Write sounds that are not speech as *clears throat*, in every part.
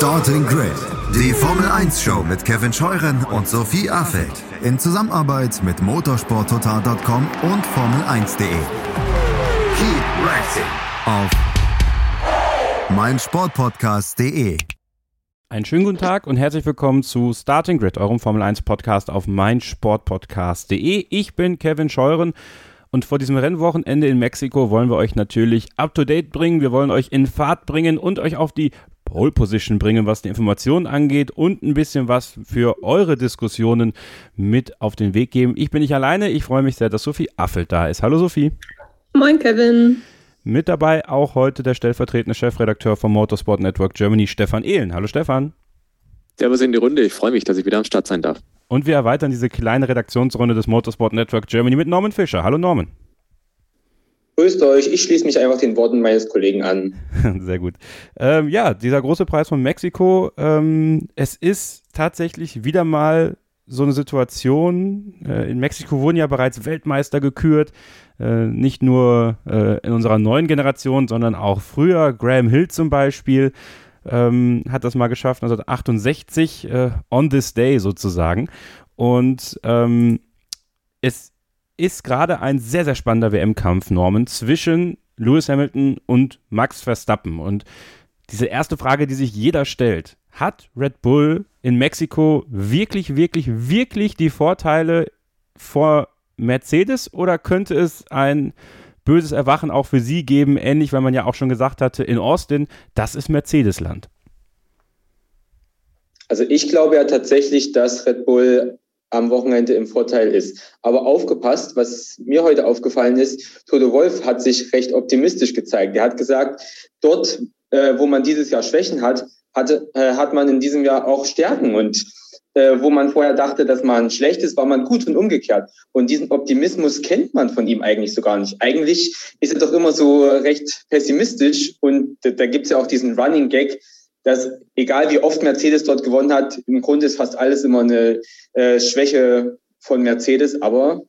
Starting Grid, die Formel 1 Show mit Kevin Scheuren und Sophie Affeld in Zusammenarbeit mit motorsporttotal.com und Formel1.de. Keep racing auf meinsportpodcast.de. Einen schönen guten Tag und herzlich willkommen zu Starting Grid, eurem Formel 1 Podcast auf meinsportpodcast.de. Ich bin Kevin Scheuren und vor diesem Rennwochenende in Mexiko wollen wir euch natürlich up to date bringen. Wir wollen euch in Fahrt bringen und euch auf die Pole Position bringen, was die Informationen angeht und ein bisschen was für eure Diskussionen mit auf den Weg geben. Ich bin nicht alleine. Ich freue mich sehr, dass Sophie Affelt da ist. Hallo Sophie. Moin Kevin. Mit dabei auch heute der stellvertretende Chefredakteur vom Motorsport Network Germany, Stefan Ehlen. Hallo Stefan. Servus in die Runde. Ich freue mich, dass ich wieder am Start sein darf. Und wir erweitern diese kleine Redaktionsrunde des Motorsport Network Germany mit Norman Fischer. Hallo Norman. Grüßt euch, ich schließe mich einfach den Worten meines Kollegen an. *laughs* Sehr gut. Ähm, ja, dieser große Preis von Mexiko, ähm, es ist tatsächlich wieder mal so eine Situation. Äh, in Mexiko wurden ja bereits Weltmeister gekürt, äh, nicht nur äh, in unserer neuen Generation, sondern auch früher. Graham Hill zum Beispiel ähm, hat das mal geschafft, 1968, äh, on this day sozusagen. Und ähm, es ist gerade ein sehr, sehr spannender WM-Kampf, Norman, zwischen Lewis Hamilton und Max Verstappen. Und diese erste Frage, die sich jeder stellt, hat Red Bull in Mexiko wirklich, wirklich, wirklich die Vorteile vor Mercedes oder könnte es ein böses Erwachen auch für sie geben, ähnlich, weil man ja auch schon gesagt hatte, in Austin, das ist Mercedes-Land. Also ich glaube ja tatsächlich, dass Red Bull am Wochenende im Vorteil ist. Aber aufgepasst, was mir heute aufgefallen ist, Toto Wolf hat sich recht optimistisch gezeigt. Er hat gesagt, dort, äh, wo man dieses Jahr Schwächen hat, hatte, äh, hat man in diesem Jahr auch Stärken. Und äh, wo man vorher dachte, dass man schlecht ist, war man gut und umgekehrt. Und diesen Optimismus kennt man von ihm eigentlich so gar nicht. Eigentlich ist er doch immer so recht pessimistisch und da, da gibt es ja auch diesen Running Gag, dass egal wie oft Mercedes dort gewonnen hat, im Grunde ist fast alles immer eine äh, Schwäche von Mercedes, aber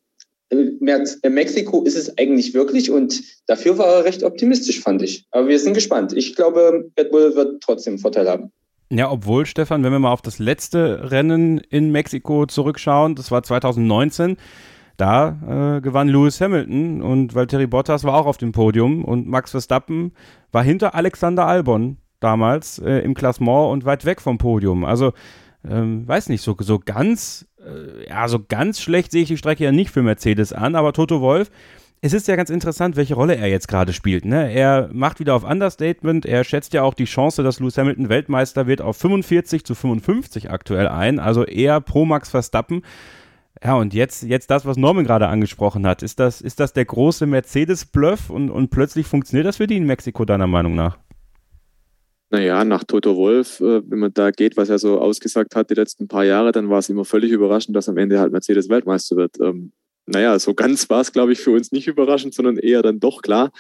in äh, Mexiko ist es eigentlich wirklich und dafür war er recht optimistisch, fand ich. Aber wir sind gespannt. Ich glaube, Red Bull wird trotzdem einen Vorteil haben. Ja, obwohl, Stefan, wenn wir mal auf das letzte Rennen in Mexiko zurückschauen, das war 2019, da äh, gewann Lewis Hamilton und Valtteri Bottas war auch auf dem Podium und Max Verstappen war hinter Alexander Albon damals äh, im Klassement und weit weg vom Podium. Also, ähm, weiß nicht, so, so ganz, äh, ja, so ganz schlecht sehe ich die Strecke ja nicht für Mercedes an, aber Toto Wolf, es ist ja ganz interessant, welche Rolle er jetzt gerade spielt. Ne? Er macht wieder auf Understatement. Er schätzt ja auch die Chance, dass Lewis Hamilton Weltmeister wird, auf 45 zu 55 aktuell ein. Also eher pro Max Verstappen. Ja, und jetzt, jetzt das, was Norman gerade angesprochen hat. Ist das, ist das der große Mercedes-Bluff und, und plötzlich funktioniert das für die in Mexiko, deiner Meinung nach? Naja, nach Toto Wolf, äh, wenn man da geht, was er so ausgesagt hat die letzten paar Jahre, dann war es immer völlig überraschend, dass am Ende halt Mercedes Weltmeister wird. Ähm, naja, so ganz war es, glaube ich, für uns nicht überraschend, sondern eher dann doch klar.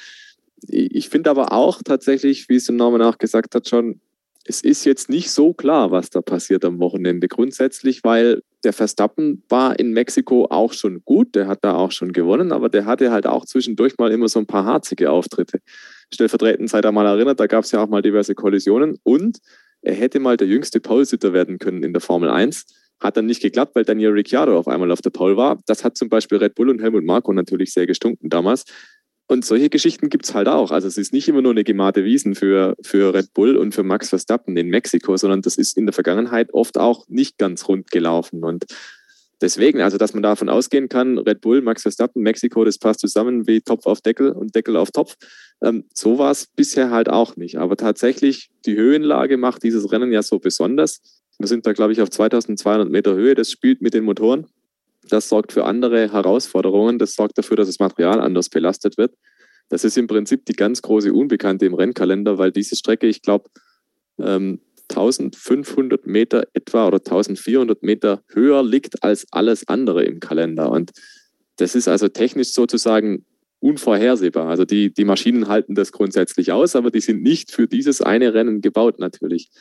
Ich finde aber auch tatsächlich, wie es der Norman auch gesagt hat, schon, es ist jetzt nicht so klar, was da passiert am Wochenende. Grundsätzlich, weil der Verstappen war in Mexiko auch schon gut, der hat da auch schon gewonnen, aber der hatte halt auch zwischendurch mal immer so ein paar harzige Auftritte. Stellvertretend seid ihr mal erinnert, da gab es ja auch mal diverse Kollisionen und er hätte mal der jüngste Pole-Sitter werden können in der Formel 1 hat dann nicht geklappt, weil Daniel Ricciardo auf einmal auf der Pole war. Das hat zum Beispiel Red Bull und Helmut Marko natürlich sehr gestunken damals. Und solche Geschichten gibt es halt auch. Also es ist nicht immer nur eine gemate Wiesen für, für Red Bull und für Max Verstappen in Mexiko, sondern das ist in der Vergangenheit oft auch nicht ganz rund gelaufen. Und deswegen, also dass man davon ausgehen kann, Red Bull, Max Verstappen, Mexiko, das passt zusammen wie Topf auf Deckel und Deckel auf Topf. Ähm, so war es bisher halt auch nicht. Aber tatsächlich, die Höhenlage macht dieses Rennen ja so besonders. Wir sind da, glaube ich, auf 2200 Meter Höhe. Das spielt mit den Motoren. Das sorgt für andere Herausforderungen. Das sorgt dafür, dass das Material anders belastet wird. Das ist im Prinzip die ganz große Unbekannte im Rennkalender, weil diese Strecke, ich glaube, ähm, 1500 Meter etwa oder 1400 Meter höher liegt als alles andere im Kalender. Und das ist also technisch sozusagen unvorhersehbar. Also die, die Maschinen halten das grundsätzlich aus, aber die sind nicht für dieses eine Rennen gebaut natürlich.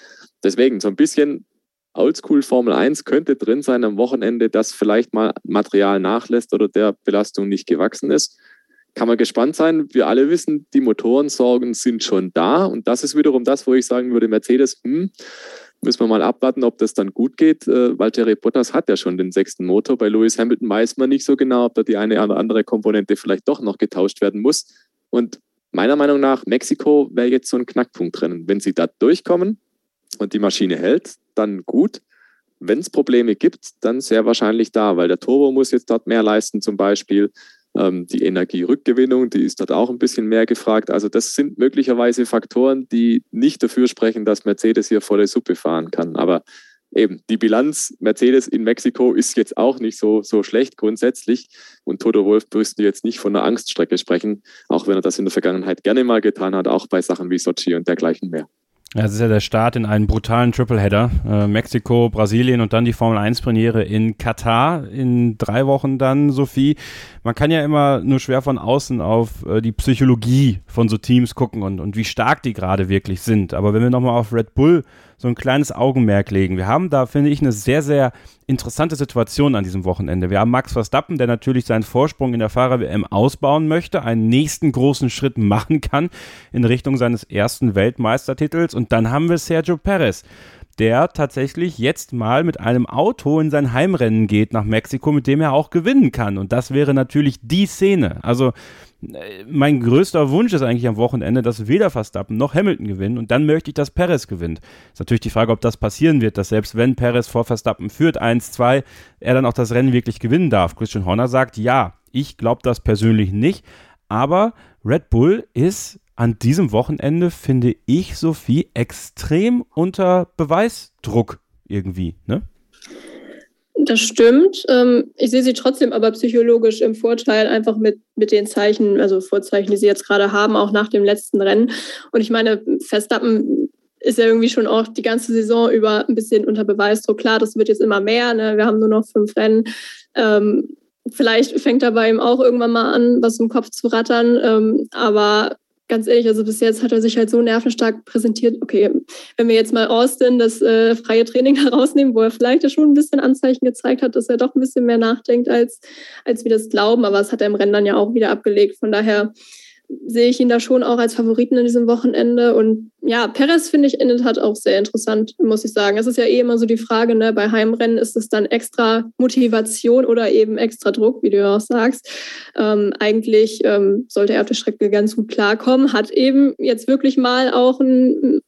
Deswegen so ein bisschen Oldschool Formel 1 könnte drin sein am Wochenende, dass vielleicht mal Material nachlässt oder der Belastung nicht gewachsen ist. Kann man gespannt sein. Wir alle wissen, die Motorensorgen sind schon da. Und das ist wiederum das, wo ich sagen würde, Mercedes, hm, Müssen wir mal abwarten, ob das dann gut geht. Äh, Valtteri Bottas hat ja schon den sechsten Motor. Bei Lewis Hamilton weiß man nicht so genau, ob da die eine oder andere Komponente vielleicht doch noch getauscht werden muss. Und meiner Meinung nach, Mexiko wäre jetzt so ein Knackpunkt drin. Wenn sie da durchkommen und die Maschine hält, dann gut. Wenn es Probleme gibt, dann sehr wahrscheinlich da, weil der Turbo muss jetzt dort mehr leisten zum Beispiel. Ähm, die Energierückgewinnung, die ist dort auch ein bisschen mehr gefragt. Also das sind möglicherweise Faktoren, die nicht dafür sprechen, dass Mercedes hier volle Suppe fahren kann. Aber eben die Bilanz Mercedes in Mexiko ist jetzt auch nicht so, so schlecht grundsätzlich. Und Toto Wolf müsste jetzt nicht von einer Angststrecke sprechen, auch wenn er das in der Vergangenheit gerne mal getan hat, auch bei Sachen wie Sochi und dergleichen mehr. Ja, es ist ja der Start in einen brutalen Tripleheader. Äh, Mexiko, Brasilien und dann die Formel 1 Premiere in Katar in drei Wochen dann, Sophie. Man kann ja immer nur schwer von außen auf äh, die Psychologie von so Teams gucken und, und wie stark die gerade wirklich sind. Aber wenn wir nochmal auf Red Bull so ein kleines Augenmerk legen. Wir haben da, finde ich, eine sehr, sehr interessante Situation an diesem Wochenende. Wir haben Max Verstappen, der natürlich seinen Vorsprung in der Fahrer-WM ausbauen möchte, einen nächsten großen Schritt machen kann in Richtung seines ersten Weltmeistertitels. Und dann haben wir Sergio Perez der tatsächlich jetzt mal mit einem Auto in sein Heimrennen geht nach Mexiko, mit dem er auch gewinnen kann. Und das wäre natürlich die Szene. Also mein größter Wunsch ist eigentlich am Wochenende, dass weder Verstappen noch Hamilton gewinnen und dann möchte ich, dass Perez gewinnt. Ist natürlich die Frage, ob das passieren wird, dass selbst wenn Perez vor Verstappen führt, 1-2, er dann auch das Rennen wirklich gewinnen darf. Christian Horner sagt, ja, ich glaube das persönlich nicht, aber Red Bull ist an diesem Wochenende, finde ich, Sophie, extrem unter Beweisdruck irgendwie, ne? Das stimmt. Ähm, ich sehe sie trotzdem aber psychologisch im Vorteil, einfach mit, mit den Zeichen, also Vorzeichen, die sie jetzt gerade haben, auch nach dem letzten Rennen. Und ich meine, Verstappen ist ja irgendwie schon auch die ganze Saison über ein bisschen unter Beweisdruck. Klar, das wird jetzt immer mehr. Ne? Wir haben nur noch fünf Rennen. Ähm, vielleicht fängt er bei ihm auch irgendwann mal an, was im Kopf zu rattern. Ähm, aber ganz ehrlich, also bis jetzt hat er sich halt so nervenstark präsentiert. Okay, wenn wir jetzt mal Austin das äh, freie Training *laughs* herausnehmen, wo er vielleicht ja schon ein bisschen Anzeichen gezeigt hat, dass er doch ein bisschen mehr nachdenkt, als, als wir das glauben. Aber das hat er im Rennen dann ja auch wieder abgelegt. Von daher sehe ich ihn da schon auch als Favoriten in diesem Wochenende. Und ja, Perez finde ich in der Tat auch sehr interessant, muss ich sagen. Es ist ja eh immer so die Frage, ne, bei Heimrennen ist es dann extra Motivation oder eben extra Druck, wie du ja auch sagst. Ähm, eigentlich ähm, sollte er auf der Strecke ganz gut klarkommen, hat eben jetzt wirklich mal auch ein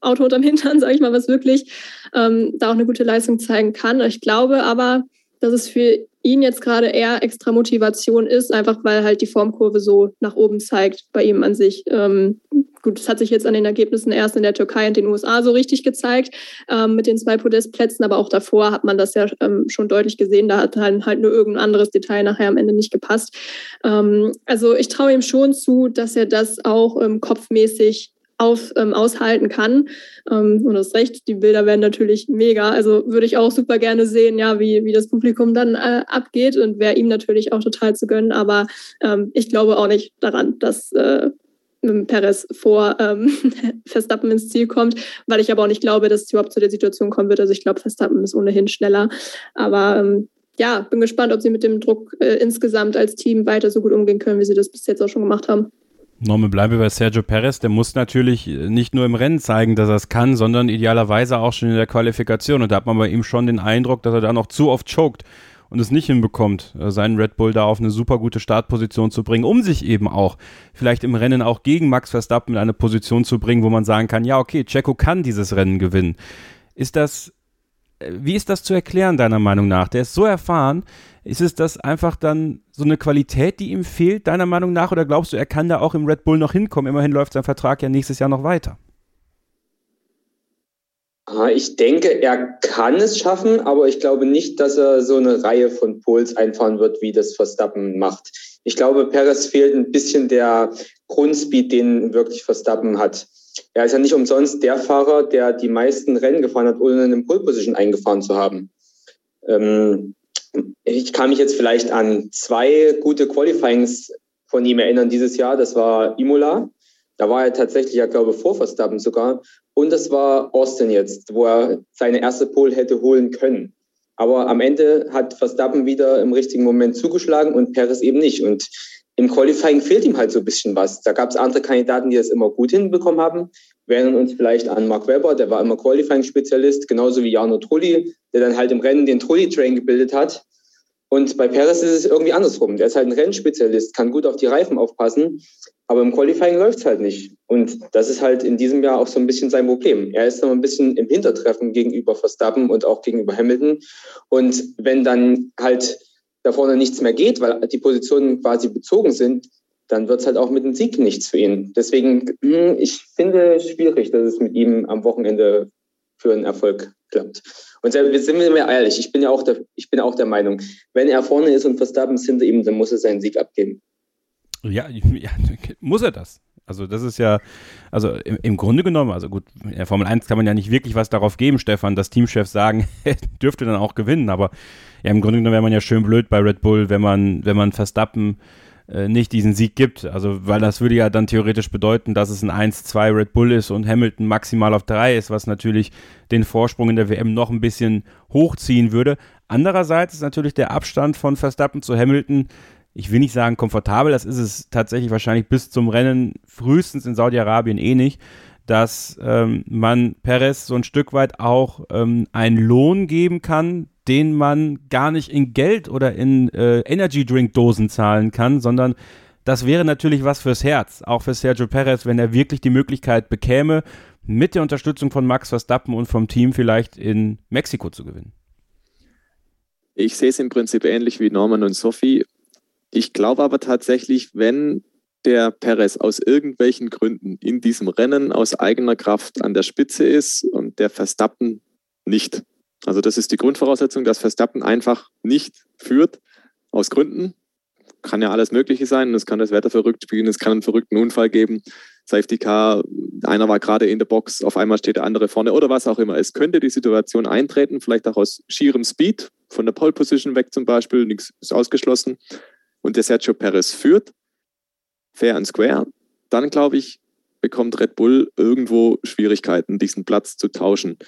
Auto unterm Hintern, *laughs* sage ich mal, was wirklich ähm, da auch eine gute Leistung zeigen kann. Ich glaube aber, dass es für ihn jetzt gerade eher extra Motivation ist, einfach weil halt die Formkurve so nach oben zeigt bei ihm an sich. Ähm, gut, das hat sich jetzt an den Ergebnissen erst in der Türkei und den USA so richtig gezeigt ähm, mit den zwei Podestplätzen, aber auch davor hat man das ja ähm, schon deutlich gesehen. Da hat halt, halt nur irgendein anderes Detail nachher am Ende nicht gepasst. Ähm, also ich traue ihm schon zu, dass er das auch ähm, kopfmäßig auf, ähm, aushalten kann. Ähm, und das Recht, die Bilder werden natürlich mega. Also würde ich auch super gerne sehen, ja, wie, wie das Publikum dann äh, abgeht und wäre ihm natürlich auch total zu gönnen. Aber ähm, ich glaube auch nicht daran, dass äh, Perez vor ähm, *laughs* Verstappen ins Ziel kommt, weil ich aber auch nicht glaube, dass es überhaupt zu der Situation kommen wird. Also ich glaube, Verstappen ist ohnehin schneller. Aber ähm, ja, bin gespannt, ob sie mit dem Druck äh, insgesamt als Team weiter so gut umgehen können, wie sie das bis jetzt auch schon gemacht haben. Norman, bleiben wir bei Sergio Perez. Der muss natürlich nicht nur im Rennen zeigen, dass er es kann, sondern idealerweise auch schon in der Qualifikation. Und da hat man bei ihm schon den Eindruck, dass er da noch zu oft choked und es nicht hinbekommt, äh, seinen Red Bull da auf eine super gute Startposition zu bringen, um sich eben auch vielleicht im Rennen auch gegen Max Verstappen in eine Position zu bringen, wo man sagen kann, ja, okay, Checo kann dieses Rennen gewinnen. Ist das, äh, wie ist das zu erklären, deiner Meinung nach? Der ist so erfahren, ist es das einfach dann so eine Qualität, die ihm fehlt, deiner Meinung nach? Oder glaubst du, er kann da auch im Red Bull noch hinkommen? Immerhin läuft sein Vertrag ja nächstes Jahr noch weiter. Ah, ich denke, er kann es schaffen, aber ich glaube nicht, dass er so eine Reihe von Pols einfahren wird, wie das Verstappen macht. Ich glaube, Perez fehlt ein bisschen der Grundspeed, den wirklich Verstappen hat. Er ist ja nicht umsonst der Fahrer, der die meisten Rennen gefahren hat, ohne eine Pole Position eingefahren zu haben. Ähm, ich kann mich jetzt vielleicht an zwei gute Qualifyings von ihm erinnern dieses Jahr. Das war Imola. Da war er tatsächlich, ja, glaube vor Verstappen sogar. Und das war Austin jetzt, wo er seine erste Pole hätte holen können. Aber am Ende hat Verstappen wieder im richtigen Moment zugeschlagen und Perez eben nicht. Und im Qualifying fehlt ihm halt so ein bisschen was. Da gab es andere Kandidaten, die das immer gut hinbekommen haben. Wir erinnern uns vielleicht an Mark Webber, der war immer Qualifying-Spezialist, genauso wie Jarno Trulli, der dann halt im Rennen den Trulli-Train gebildet hat. Und bei Perez ist es irgendwie andersrum. Der ist halt ein Rennspezialist, kann gut auf die Reifen aufpassen, aber im Qualifying läuft es halt nicht. Und das ist halt in diesem Jahr auch so ein bisschen sein Problem. Er ist noch ein bisschen im Hintertreffen gegenüber Verstappen und auch gegenüber Hamilton. Und wenn dann halt da vorne nichts mehr geht, weil die Positionen quasi bezogen sind, dann wird es halt auch mit dem Sieg nichts für ihn. Deswegen, hm, ich finde es schwierig, dass es mit ihm am Wochenende für einen Erfolg klappt. Und sind wir mir ehrlich, ich bin ja auch der, ich bin auch der Meinung, wenn er vorne ist und Verstappen ist hinter ihm, dann muss er seinen Sieg abgeben. Ja, *laughs* ja muss er das. Also das ist ja, also im, im, Grunde genommen, also gut, in der Formel 1 kann man ja nicht wirklich was darauf geben, Stefan, dass Teamchefs sagen, *laughs* dürfte dann auch gewinnen, aber ja, im Grunde genommen wäre man ja schön blöd bei Red Bull, wenn man, wenn man Verstappen äh, nicht diesen Sieg gibt. Also, weil das würde ja dann theoretisch bedeuten, dass es ein 1-2 Red Bull ist und Hamilton maximal auf 3 ist, was natürlich den Vorsprung in der WM noch ein bisschen hochziehen würde. Andererseits ist natürlich der Abstand von Verstappen zu Hamilton, ich will nicht sagen komfortabel, das ist es tatsächlich wahrscheinlich bis zum Rennen frühestens in Saudi-Arabien eh nicht dass ähm, man Perez so ein Stück weit auch ähm, einen Lohn geben kann, den man gar nicht in Geld oder in äh, Energy Drink Dosen zahlen kann, sondern das wäre natürlich was fürs Herz, auch für Sergio Perez, wenn er wirklich die Möglichkeit bekäme, mit der Unterstützung von Max Verstappen und vom Team vielleicht in Mexiko zu gewinnen. Ich sehe es im Prinzip ähnlich wie Norman und Sophie. Ich glaube aber tatsächlich, wenn der Perez aus irgendwelchen Gründen in diesem Rennen aus eigener Kraft an der Spitze ist und der Verstappen nicht. Also das ist die Grundvoraussetzung, dass Verstappen einfach nicht führt aus Gründen. Kann ja alles Mögliche sein. Es kann das Wetter verrückt spielen, es kann einen verrückten Unfall geben. Safety Car, einer war gerade in der Box, auf einmal steht der andere vorne oder was auch immer. Es könnte die Situation eintreten, vielleicht auch aus schierem Speed, von der Pole Position weg zum Beispiel, nichts ist ausgeschlossen. Und der Sergio Perez führt fair and square, dann glaube ich, bekommt Red Bull irgendwo Schwierigkeiten, diesen Platz zu tauschen.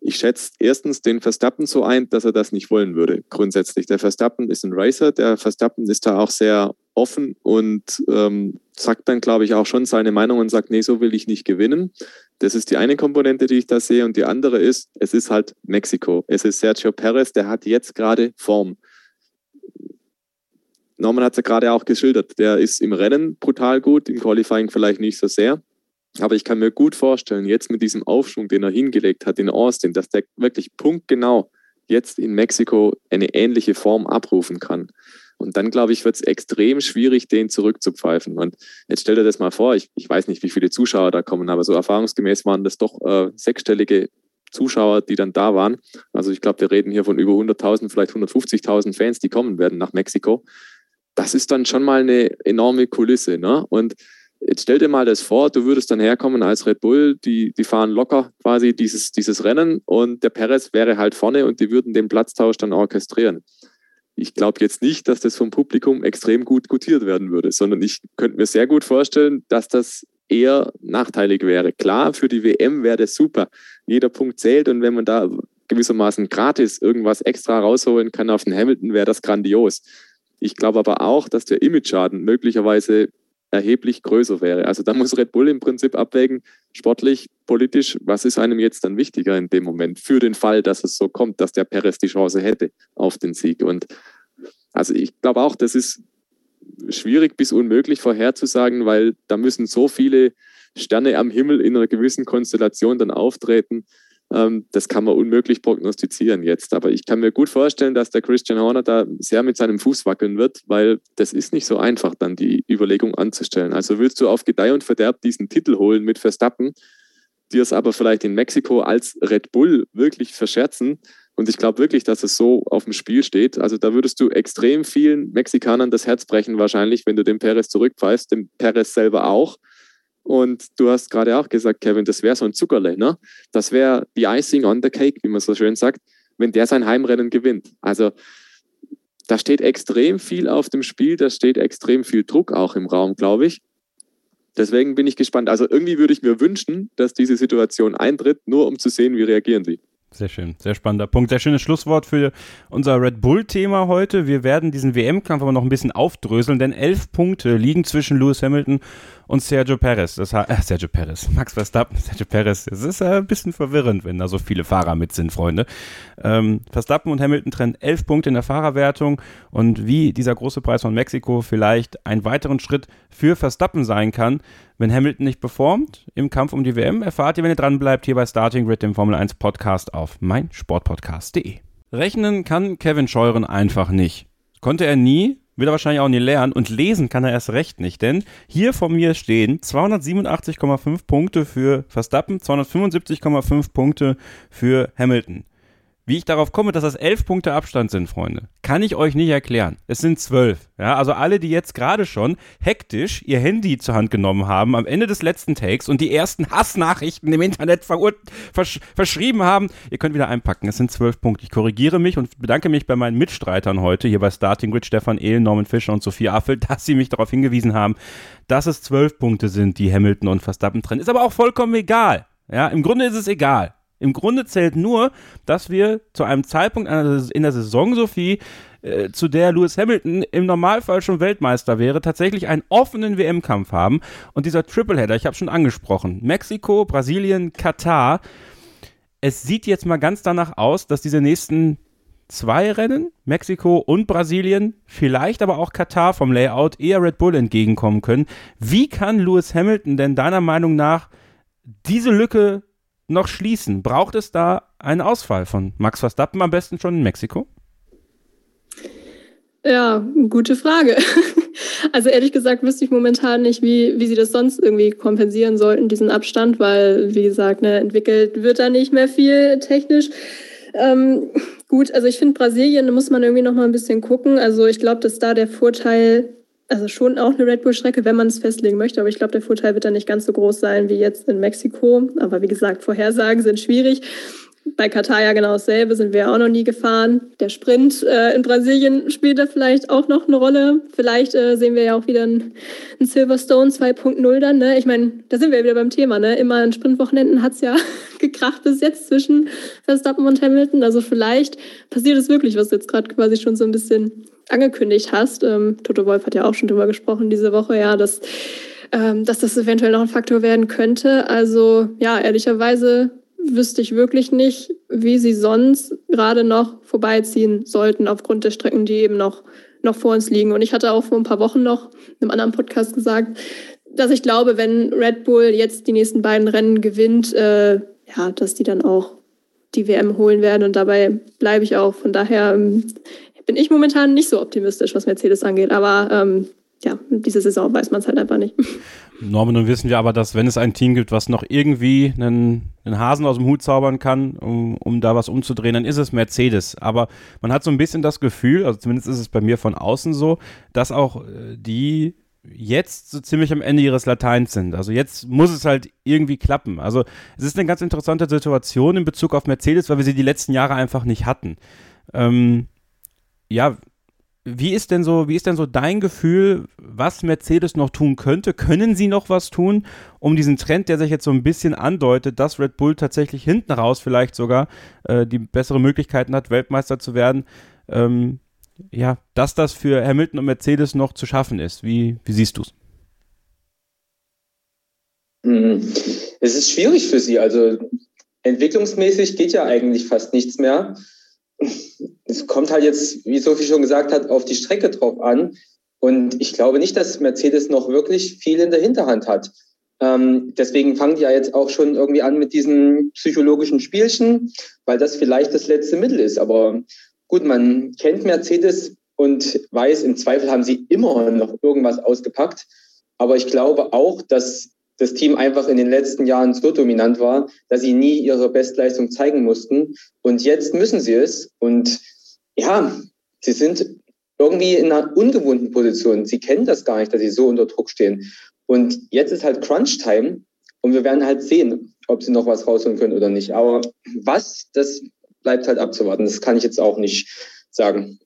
Ich schätze erstens den Verstappen so ein, dass er das nicht wollen würde, grundsätzlich. Der Verstappen ist ein Racer, der Verstappen ist da auch sehr offen und ähm, sagt dann, glaube ich, auch schon seine Meinung und sagt, nee, so will ich nicht gewinnen. Das ist die eine Komponente, die ich da sehe. Und die andere ist, es ist halt Mexiko. Es ist Sergio Perez, der hat jetzt gerade Form. Norman hat es ja gerade auch geschildert. Der ist im Rennen brutal gut, im Qualifying vielleicht nicht so sehr. Aber ich kann mir gut vorstellen, jetzt mit diesem Aufschwung, den er hingelegt hat in Austin, dass der wirklich punktgenau jetzt in Mexiko eine ähnliche Form abrufen kann. Und dann, glaube ich, wird es extrem schwierig, den zurückzupfeifen. Und jetzt stell dir das mal vor, ich, ich weiß nicht, wie viele Zuschauer da kommen, aber so erfahrungsgemäß waren das doch äh, sechsstellige Zuschauer, die dann da waren. Also ich glaube, wir reden hier von über 100.000, vielleicht 150.000 Fans, die kommen werden nach Mexiko das ist dann schon mal eine enorme Kulisse. Ne? Und jetzt stell dir mal das vor, du würdest dann herkommen als Red Bull, die, die fahren locker quasi dieses, dieses Rennen und der Perez wäre halt vorne und die würden den Platztausch dann orchestrieren. Ich glaube jetzt nicht, dass das vom Publikum extrem gut gutiert werden würde, sondern ich könnte mir sehr gut vorstellen, dass das eher nachteilig wäre. Klar, für die WM wäre das super. Jeder Punkt zählt und wenn man da gewissermaßen gratis irgendwas extra rausholen kann auf den Hamilton, wäre das grandios. Ich glaube aber auch, dass der Image-Schaden möglicherweise erheblich größer wäre. Also da muss Red Bull im Prinzip abwägen, sportlich, politisch, was ist einem jetzt dann wichtiger in dem Moment, für den Fall, dass es so kommt, dass der Perez die Chance hätte auf den Sieg. Und also ich glaube auch, das ist schwierig bis unmöglich vorherzusagen, weil da müssen so viele Sterne am Himmel in einer gewissen Konstellation dann auftreten, das kann man unmöglich prognostizieren jetzt. Aber ich kann mir gut vorstellen, dass der Christian Horner da sehr mit seinem Fuß wackeln wird, weil das ist nicht so einfach, dann die Überlegung anzustellen. Also willst du auf Gedeih und Verderb diesen Titel holen mit Verstappen, dir es aber vielleicht in Mexiko als Red Bull wirklich verscherzen. Und ich glaube wirklich, dass es so auf dem Spiel steht. Also da würdest du extrem vielen Mexikanern das Herz brechen, wahrscheinlich, wenn du den Perez zurückpfeifst, dem Perez selber auch. Und du hast gerade auch gesagt, Kevin, das wäre so ein Zuckerle, ne? Das wäre die Icing on the Cake, wie man so schön sagt, wenn der sein Heimrennen gewinnt. Also da steht extrem viel auf dem Spiel, da steht extrem viel Druck auch im Raum, glaube ich. Deswegen bin ich gespannt. Also irgendwie würde ich mir wünschen, dass diese Situation eintritt, nur um zu sehen, wie reagieren sie. Sehr schön, sehr spannender Punkt. Sehr schönes Schlusswort für unser Red Bull-Thema heute. Wir werden diesen WM-Kampf aber noch ein bisschen aufdröseln, denn elf Punkte liegen zwischen Lewis Hamilton und Sergio Perez. Das äh, Sergio Perez, *laughs* Max Verstappen, Sergio Perez. Es ist äh, ein bisschen verwirrend, wenn da so viele Fahrer mit sind, Freunde. Ähm, Verstappen und Hamilton trennen elf Punkte in der Fahrerwertung und wie dieser große Preis von Mexiko vielleicht einen weiteren Schritt für Verstappen sein kann, wenn Hamilton nicht performt im Kampf um die WM, erfahrt ihr, wenn ihr dran bleibt, hier bei Starting Grid, dem Formel 1 Podcast auf meinsportpodcast.de. Rechnen kann Kevin Scheuren einfach nicht. Konnte er nie, wird er wahrscheinlich auch nie lernen und lesen kann er erst recht nicht, denn hier vor mir stehen 287,5 Punkte für Verstappen, 275,5 Punkte für Hamilton. Wie ich darauf komme, dass das elf Punkte Abstand sind, Freunde, kann ich euch nicht erklären. Es sind zwölf. Ja, also alle, die jetzt gerade schon hektisch ihr Handy zur Hand genommen haben am Ende des letzten Takes und die ersten Hassnachrichten im Internet versch verschrieben haben, ihr könnt wieder einpacken. Es sind zwölf Punkte. Ich korrigiere mich und bedanke mich bei meinen Mitstreitern heute hier bei Starting Grid, Stefan Ehl, Norman Fischer und Sophie Affelt, *laughs* dass sie mich darauf hingewiesen haben, dass es zwölf Punkte sind, die Hamilton und Verstappen trennen. Ist aber auch vollkommen egal. Ja, im Grunde ist es egal. Im Grunde zählt nur, dass wir zu einem Zeitpunkt in der Saison, Sophie, äh, zu der Lewis Hamilton im Normalfall schon Weltmeister wäre, tatsächlich einen offenen WM-Kampf haben. Und dieser Tripleheader, ich habe schon angesprochen, Mexiko, Brasilien, Katar. Es sieht jetzt mal ganz danach aus, dass diese nächsten zwei Rennen, Mexiko und Brasilien, vielleicht aber auch Katar vom Layout eher Red Bull entgegenkommen können. Wie kann Lewis Hamilton denn deiner Meinung nach diese Lücke noch schließen? Braucht es da einen Ausfall von Max Verstappen am besten schon in Mexiko? Ja, gute Frage. *laughs* Also ehrlich gesagt wüsste ich momentan nicht, wie, wie sie das sonst irgendwie kompensieren sollten, diesen Abstand, weil, wie gesagt, ne, entwickelt wird da nicht mehr viel technisch. Ähm, gut, also ich finde Brasilien, da muss man irgendwie noch mal ein bisschen gucken. Also ich glaube, dass da der Vorteil also schon auch eine Red Bull-Strecke, wenn man es festlegen möchte. Aber ich glaube, der Vorteil wird dann nicht ganz so groß sein wie jetzt in Mexiko. Aber wie gesagt, Vorhersagen sind schwierig. Bei Katar ja genau dasselbe, sind wir auch noch nie gefahren. Der Sprint äh, in Brasilien spielt da vielleicht auch noch eine Rolle. Vielleicht äh, sehen wir ja auch wieder ein, Silverstone 2.0 dann. Ne? Ich meine, da sind wir wieder beim Thema. Ne? Immer an Sprintwochenenden hat es ja *laughs* gekracht bis jetzt zwischen Verstappen und Hamilton. Also vielleicht passiert es wirklich, was jetzt gerade quasi schon so ein bisschen angekündigt hast. Ähm, Toto Wolf hat ja auch schon drüber gesprochen diese Woche, ja, dass, ähm, dass das eventuell noch ein Faktor werden könnte. Also ja, ehrlicherweise wüsste ich wirklich nicht, wie sie sonst gerade noch vorbeiziehen sollten aufgrund der Strecken, die eben noch, noch vor uns liegen. Und ich hatte auch vor ein paar Wochen noch in einem anderen Podcast gesagt, dass ich glaube, wenn Red Bull jetzt die nächsten beiden Rennen gewinnt, äh, ja, dass die dann auch die WM holen werden. Und dabei bleibe ich auch. Von daher ähm, bin ich momentan nicht so optimistisch, was Mercedes angeht. Aber ähm, ja, diese Saison weiß man es halt einfach nicht. *laughs* Norman, nun wissen wir aber, dass wenn es ein Team gibt, was noch irgendwie einen, einen Hasen aus dem Hut zaubern kann, um, um da was umzudrehen, dann ist es Mercedes. Aber man hat so ein bisschen das Gefühl, also zumindest ist es bei mir von außen so, dass auch äh, die jetzt so ziemlich am Ende ihres Lateins sind. Also jetzt muss es halt irgendwie klappen. Also es ist eine ganz interessante Situation in Bezug auf Mercedes, weil wir sie die letzten Jahre einfach nicht hatten. Ähm, ja, wie ist denn so, wie ist denn so dein Gefühl, was Mercedes noch tun könnte? Können sie noch was tun, um diesen Trend, der sich jetzt so ein bisschen andeutet, dass Red Bull tatsächlich hinten raus vielleicht sogar äh, die bessere Möglichkeiten hat, Weltmeister zu werden, ähm, ja, dass das für Hamilton und Mercedes noch zu schaffen ist? Wie, wie siehst du es? Hm, es ist schwierig für sie. Also entwicklungsmäßig geht ja eigentlich fast nichts mehr es kommt halt jetzt, wie Sophie schon gesagt hat, auf die Strecke drauf an. Und ich glaube nicht, dass Mercedes noch wirklich viel in der Hinterhand hat. Ähm, deswegen fangen die ja jetzt auch schon irgendwie an mit diesen psychologischen Spielchen, weil das vielleicht das letzte Mittel ist. Aber gut, man kennt Mercedes und weiß, im Zweifel haben sie immer noch irgendwas ausgepackt. Aber ich glaube auch, dass das Team einfach in den letzten Jahren so dominant war, dass sie nie ihre Bestleistung zeigen mussten. Und jetzt müssen sie es. Und ja, sie sind irgendwie in einer ungewohnten Position. Sie kennen das gar nicht, dass sie so unter Druck stehen. Und jetzt ist halt Crunch-Time und wir werden halt sehen, ob sie noch was rausholen können oder nicht. Aber was, das bleibt halt abzuwarten. Das kann ich jetzt auch nicht sagen.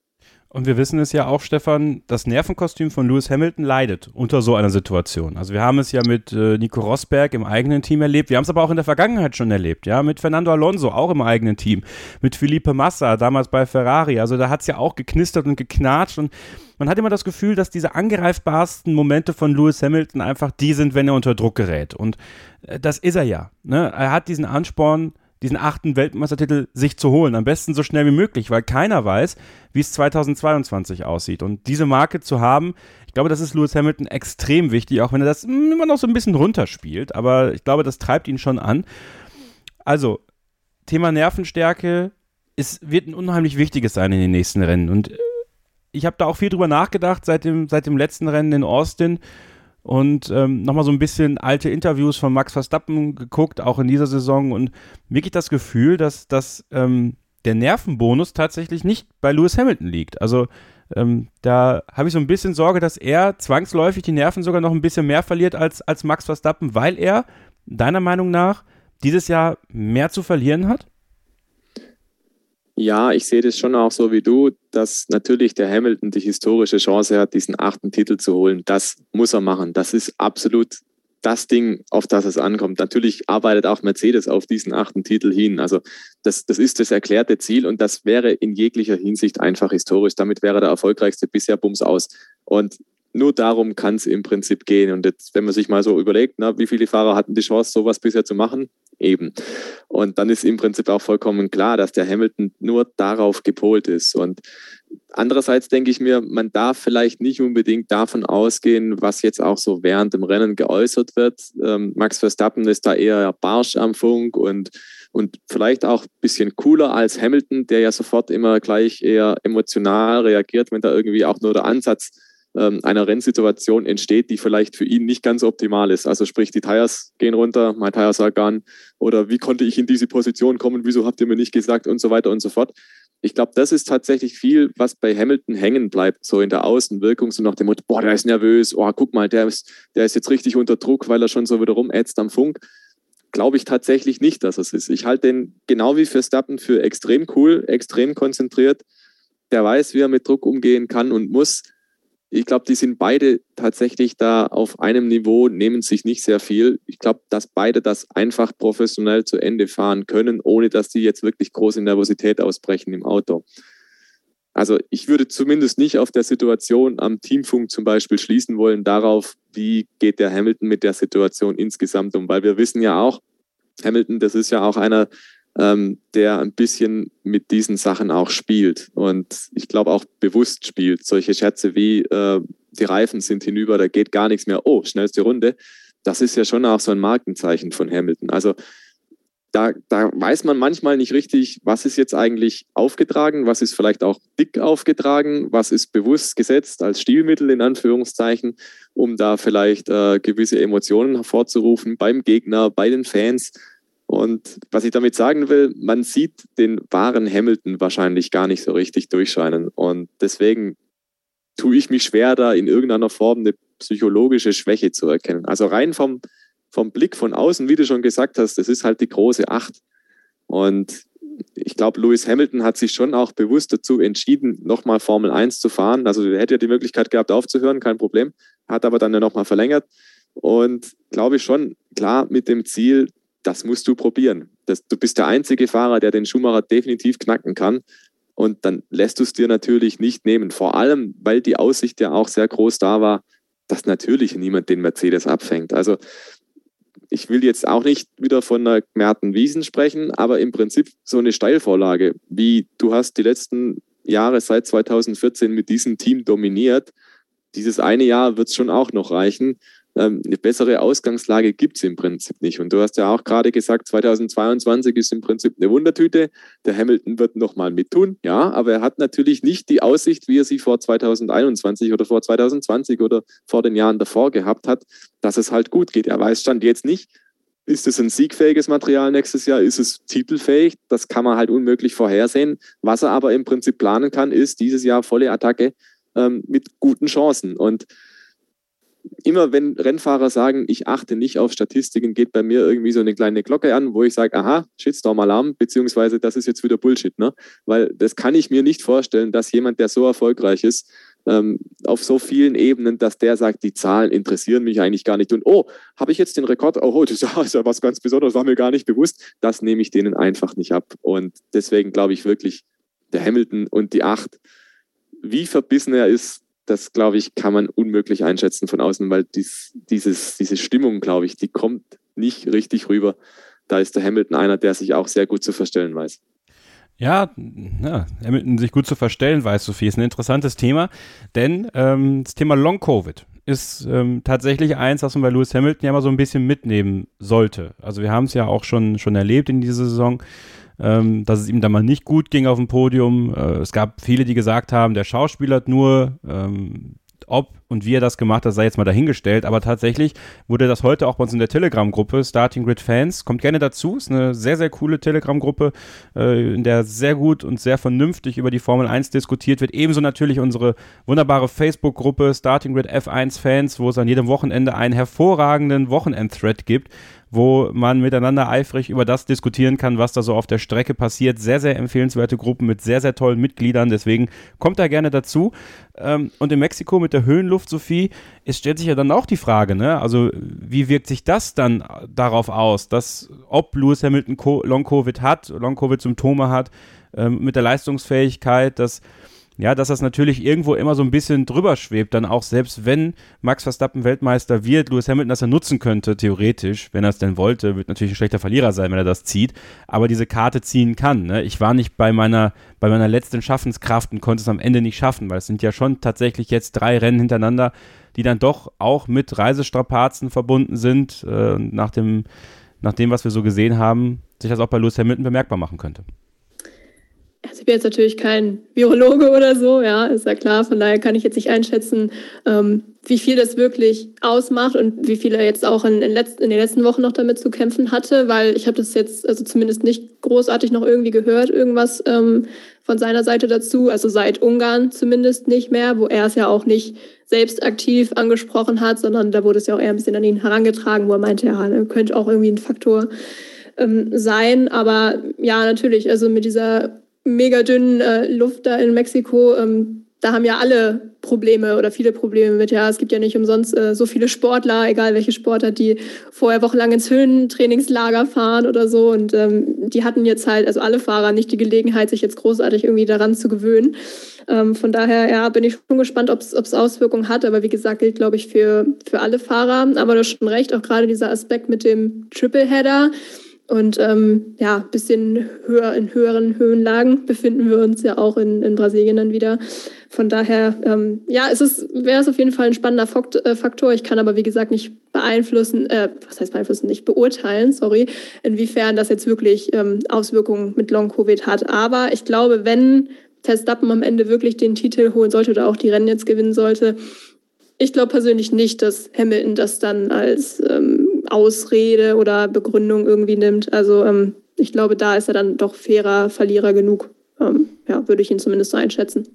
Und wir wissen es ja auch, Stefan, das Nervenkostüm von Lewis Hamilton leidet unter so einer Situation. Also wir haben es ja mit äh, Nico Rosberg im eigenen Team erlebt. Wir haben es aber auch in der Vergangenheit schon erlebt, ja, mit Fernando Alonso auch im eigenen Team, mit Felipe Massa damals bei Ferrari. Also da hat es ja auch geknistert und geknatscht und man hat immer das Gefühl, dass diese angreifbarsten Momente von Lewis Hamilton einfach die sind, wenn er unter Druck gerät. Und äh, das ist er ja. Ne? Er hat diesen Ansporn, diesen achten Weltmeistertitel sich zu holen. Am besten so schnell wie möglich, weil keiner weiß, wie es 2022 aussieht. Und diese Marke zu haben, ich glaube, das ist Lewis Hamilton extrem wichtig, auch wenn er das immer noch so ein bisschen runterspielt. Aber ich glaube, das treibt ihn schon an. Also, Thema Nervenstärke ist, wird ein unheimlich wichtiges sein in den nächsten Rennen. Und ich habe da auch viel drüber nachgedacht seit dem, seit dem letzten Rennen in Austin und ähm, nochmal so ein bisschen alte Interviews von Max Verstappen geguckt, auch in dieser Saison und wirklich das Gefühl, dass, dass ähm, der Nervenbonus tatsächlich nicht bei Lewis Hamilton liegt. Also ähm, da habe ich so ein bisschen Sorge, dass er zwangsläufig die Nerven sogar noch ein bisschen mehr verliert als, als Max Verstappen, weil er deiner Meinung nach dieses Jahr mehr zu verlieren hat? Ja, ich sehe das schon auch so wie du, dass natürlich der Hamilton die historische Chance hat, diesen achten Titel zu holen. Das muss er machen. Das ist absolut das Ding, auf das es ankommt. Natürlich arbeitet auch Mercedes auf diesen achten Titel hin. Also das, das ist das erklärte Ziel und das wäre in jeglicher Hinsicht einfach historisch. Damit wäre der erfolgreichste bisher Bums aus. Und nur darum kann es im Prinzip gehen. Und jetzt, wenn man sich mal so überlegt, na, wie viele Fahrer hatten die Chance, sowas bisher zu machen? Eben. Und dann ist im Prinzip auch vollkommen klar, dass der Hamilton nur darauf gepolt ist. Und andererseits denke ich mir, man darf vielleicht nicht unbedingt davon ausgehen, was jetzt auch so während dem Rennen geäußert wird. Ähm, Max Verstappen ist da eher barsch am Funk und und vielleicht auch ein bisschen cooler als Hamilton, der ja sofort immer gleich eher emotional reagiert, wenn da irgendwie auch nur der Ansatz einer Rennsituation entsteht, die vielleicht für ihn nicht ganz optimal ist. Also sprich, die Tires gehen runter, mein Tires are gone oder wie konnte ich in diese Position kommen, wieso habt ihr mir nicht gesagt und so weiter und so fort. Ich glaube, das ist tatsächlich viel, was bei Hamilton hängen bleibt, so in der Außenwirkung, so nach dem Motto, boah, der ist nervös, oh, guck mal, der ist, der ist jetzt richtig unter Druck, weil er schon so wieder rumätzt am Funk. Glaube ich tatsächlich nicht, dass es ist. Ich halte den genau wie Verstappen für extrem cool, extrem konzentriert. Der weiß, wie er mit Druck umgehen kann und muss ich glaube, die sind beide tatsächlich da auf einem Niveau, nehmen sich nicht sehr viel. Ich glaube, dass beide das einfach professionell zu Ende fahren können, ohne dass die jetzt wirklich große Nervosität ausbrechen im Auto. Also ich würde zumindest nicht auf der Situation am Teamfunk zum Beispiel schließen wollen, darauf, wie geht der Hamilton mit der Situation insgesamt um, weil wir wissen ja auch, Hamilton, das ist ja auch einer, ähm, der ein bisschen mit diesen Sachen auch spielt und ich glaube auch bewusst spielt. Solche Schätze wie äh, die Reifen sind hinüber, da geht gar nichts mehr. Oh, schnellste Runde. Das ist ja schon auch so ein Markenzeichen von Hamilton. Also da, da weiß man manchmal nicht richtig, was ist jetzt eigentlich aufgetragen, was ist vielleicht auch dick aufgetragen, was ist bewusst gesetzt als Stilmittel in Anführungszeichen, um da vielleicht äh, gewisse Emotionen hervorzurufen beim Gegner, bei den Fans. Und was ich damit sagen will, man sieht den wahren Hamilton wahrscheinlich gar nicht so richtig durchscheinen. Und deswegen tue ich mich schwer, da in irgendeiner Form eine psychologische Schwäche zu erkennen. Also rein vom, vom Blick von außen, wie du schon gesagt hast, das ist halt die große Acht. Und ich glaube, Lewis Hamilton hat sich schon auch bewusst dazu entschieden, nochmal Formel 1 zu fahren. Also er hätte ja die Möglichkeit gehabt, aufzuhören, kein Problem. Hat aber dann ja nochmal verlängert. Und glaube ich schon, klar mit dem Ziel, das musst du probieren. Das, du bist der einzige Fahrer, der den Schumacher definitiv knacken kann. Und dann lässt du es dir natürlich nicht nehmen. Vor allem, weil die Aussicht ja auch sehr groß da war, dass natürlich niemand den Mercedes abfängt. Also ich will jetzt auch nicht wieder von einer Merten Wiesen sprechen, aber im Prinzip so eine Steilvorlage, wie du hast die letzten Jahre seit 2014 mit diesem Team dominiert. Dieses eine Jahr wird es schon auch noch reichen. Ähm, eine bessere Ausgangslage gibt es im Prinzip nicht. Und du hast ja auch gerade gesagt, 2022 ist im Prinzip eine Wundertüte. Der Hamilton wird nochmal mittun, ja, aber er hat natürlich nicht die Aussicht, wie er sie vor 2021 oder vor 2020 oder vor den Jahren davor gehabt hat, dass es halt gut geht. Er weiß Stand jetzt nicht, ist es ein siegfähiges Material nächstes Jahr? Ist es titelfähig? Das kann man halt unmöglich vorhersehen. Was er aber im Prinzip planen kann, ist dieses Jahr volle Attacke ähm, mit guten Chancen. Und immer wenn Rennfahrer sagen, ich achte nicht auf Statistiken, geht bei mir irgendwie so eine kleine Glocke an, wo ich sage, aha, Shitstorm-Alarm, beziehungsweise das ist jetzt wieder Bullshit, ne? Weil das kann ich mir nicht vorstellen, dass jemand, der so erfolgreich ist, ähm, auf so vielen Ebenen, dass der sagt, die Zahlen interessieren mich eigentlich gar nicht. Und oh, habe ich jetzt den Rekord? Oh, das *laughs* ist ja was ganz Besonderes, war mir gar nicht bewusst. Das nehme ich denen einfach nicht ab. Und deswegen glaube ich wirklich, der Hamilton und die Acht, wie verbissen er ist, das, glaube ich, kann man unmöglich einschätzen von außen, weil dies, dieses, diese Stimmung, glaube ich, die kommt nicht richtig rüber. Da ist der Hamilton einer, der sich auch sehr gut zu verstellen weiß. Ja, ja, Hamilton sich gut zu verstellen weiß, Sophie, ist ein interessantes Thema, denn ähm, das Thema Long Covid ist ähm, tatsächlich eins, was man bei Lewis Hamilton ja mal so ein bisschen mitnehmen sollte. Also wir haben es ja auch schon, schon erlebt in dieser Saison ähm, dass es ihm dann mal nicht gut ging auf dem Podium. Äh, es gab viele, die gesagt haben, der Schauspieler hat nur. Ähm, ob und wie er das gemacht hat, sei jetzt mal dahingestellt. Aber tatsächlich wurde das heute auch bei uns in der Telegram-Gruppe Starting Grid Fans. Kommt gerne dazu. Ist eine sehr, sehr coole Telegram-Gruppe, äh, in der sehr gut und sehr vernünftig über die Formel 1 diskutiert wird. Ebenso natürlich unsere wunderbare Facebook-Gruppe Starting Grid F1 Fans, wo es an jedem Wochenende einen hervorragenden Wochenend-Thread gibt, wo man miteinander eifrig über das diskutieren kann, was da so auf der Strecke passiert. Sehr, sehr empfehlenswerte Gruppen mit sehr, sehr tollen Mitgliedern. Deswegen kommt da gerne dazu. Ähm, und in Mexiko mit der Höhenluft, Sophie, es stellt sich ja dann auch die Frage, ne? Also, wie wirkt sich das dann darauf aus, dass ob Lewis Hamilton Long-Covid hat, Long-Covid-Symptome hat, ähm, mit der Leistungsfähigkeit, dass ja, dass das natürlich irgendwo immer so ein bisschen drüber schwebt, dann auch selbst wenn Max Verstappen Weltmeister wird, Lewis Hamilton das er nutzen könnte, theoretisch, wenn er es denn wollte, wird natürlich ein schlechter Verlierer sein, wenn er das zieht, aber diese Karte ziehen kann. Ne? Ich war nicht bei meiner, bei meiner letzten Schaffenskraft und konnte es am Ende nicht schaffen, weil es sind ja schon tatsächlich jetzt drei Rennen hintereinander, die dann doch auch mit Reisestrapazen verbunden sind, äh, nach dem, nach dem, was wir so gesehen haben, sich das auch bei Lewis Hamilton bemerkbar machen könnte. Also ich bin jetzt natürlich kein Virologe oder so, ja, ist ja klar. Von daher kann ich jetzt nicht einschätzen, ähm, wie viel das wirklich ausmacht und wie viel er jetzt auch in, in, letzt, in den letzten Wochen noch damit zu kämpfen hatte, weil ich habe das jetzt also zumindest nicht großartig noch irgendwie gehört, irgendwas ähm, von seiner Seite dazu. Also seit Ungarn zumindest nicht mehr, wo er es ja auch nicht selbst aktiv angesprochen hat, sondern da wurde es ja auch eher ein bisschen an ihn herangetragen, wo er meinte, ja, könnte auch irgendwie ein Faktor ähm, sein. Aber ja, natürlich, also mit dieser mega dünnen äh, Luft da in Mexiko, ähm, da haben ja alle Probleme oder viele Probleme mit. Ja, es gibt ja nicht umsonst äh, so viele Sportler, egal welche Sportler, die vorher wochenlang ins Höhentrainingslager fahren oder so. Und ähm, die hatten jetzt halt, also alle Fahrer, nicht die Gelegenheit, sich jetzt großartig irgendwie daran zu gewöhnen. Ähm, von daher, ja, bin ich schon gespannt, ob es Auswirkungen hat. Aber wie gesagt, gilt, glaube ich, für, für alle Fahrer. Aber du hast schon recht, auch gerade dieser Aspekt mit dem Tripleheader. Und ähm, ja, ein bisschen höher in höheren Höhenlagen befinden wir uns ja auch in, in Brasilien dann wieder. Von daher, ähm, ja, es ist, wäre es auf jeden Fall ein spannender äh, Faktor. Ich kann aber, wie gesagt, nicht beeinflussen, äh, was heißt beeinflussen, nicht beurteilen, sorry, inwiefern das jetzt wirklich ähm, Auswirkungen mit Long-Covid hat. Aber ich glaube, wenn Verstappen am Ende wirklich den Titel holen sollte oder auch die Rennen jetzt gewinnen sollte, ich glaube persönlich nicht, dass Hamilton das dann als ähm, Ausrede oder Begründung irgendwie nimmt. Also ähm, ich glaube, da ist er dann doch fairer Verlierer genug. Ähm, ja, würde ich ihn zumindest so einschätzen.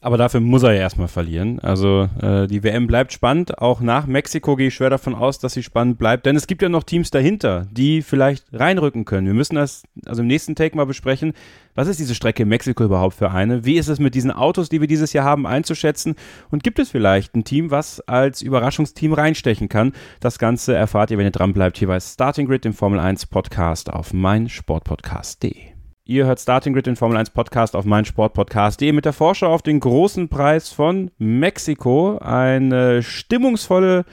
Aber dafür muss er ja erstmal verlieren. Also äh, die WM bleibt spannend. Auch nach Mexiko gehe ich schwer davon aus, dass sie spannend bleibt. Denn es gibt ja noch Teams dahinter, die vielleicht reinrücken können. Wir müssen das also im nächsten Take mal besprechen. Was ist diese Strecke in Mexiko überhaupt für eine? Wie ist es mit diesen Autos, die wir dieses Jahr haben, einzuschätzen? Und gibt es vielleicht ein Team, was als Überraschungsteam reinstechen kann? Das Ganze erfahrt ihr, wenn ihr dran bleibt, hier bei Starting Grid, dem Formel 1 Podcast auf meinsportpodcast.de. Ihr hört Starting Grid, den Formel 1 Podcast auf meinsportpodcast.de mit der Vorschau auf den großen Preis von Mexiko. Eine stimmungsvolle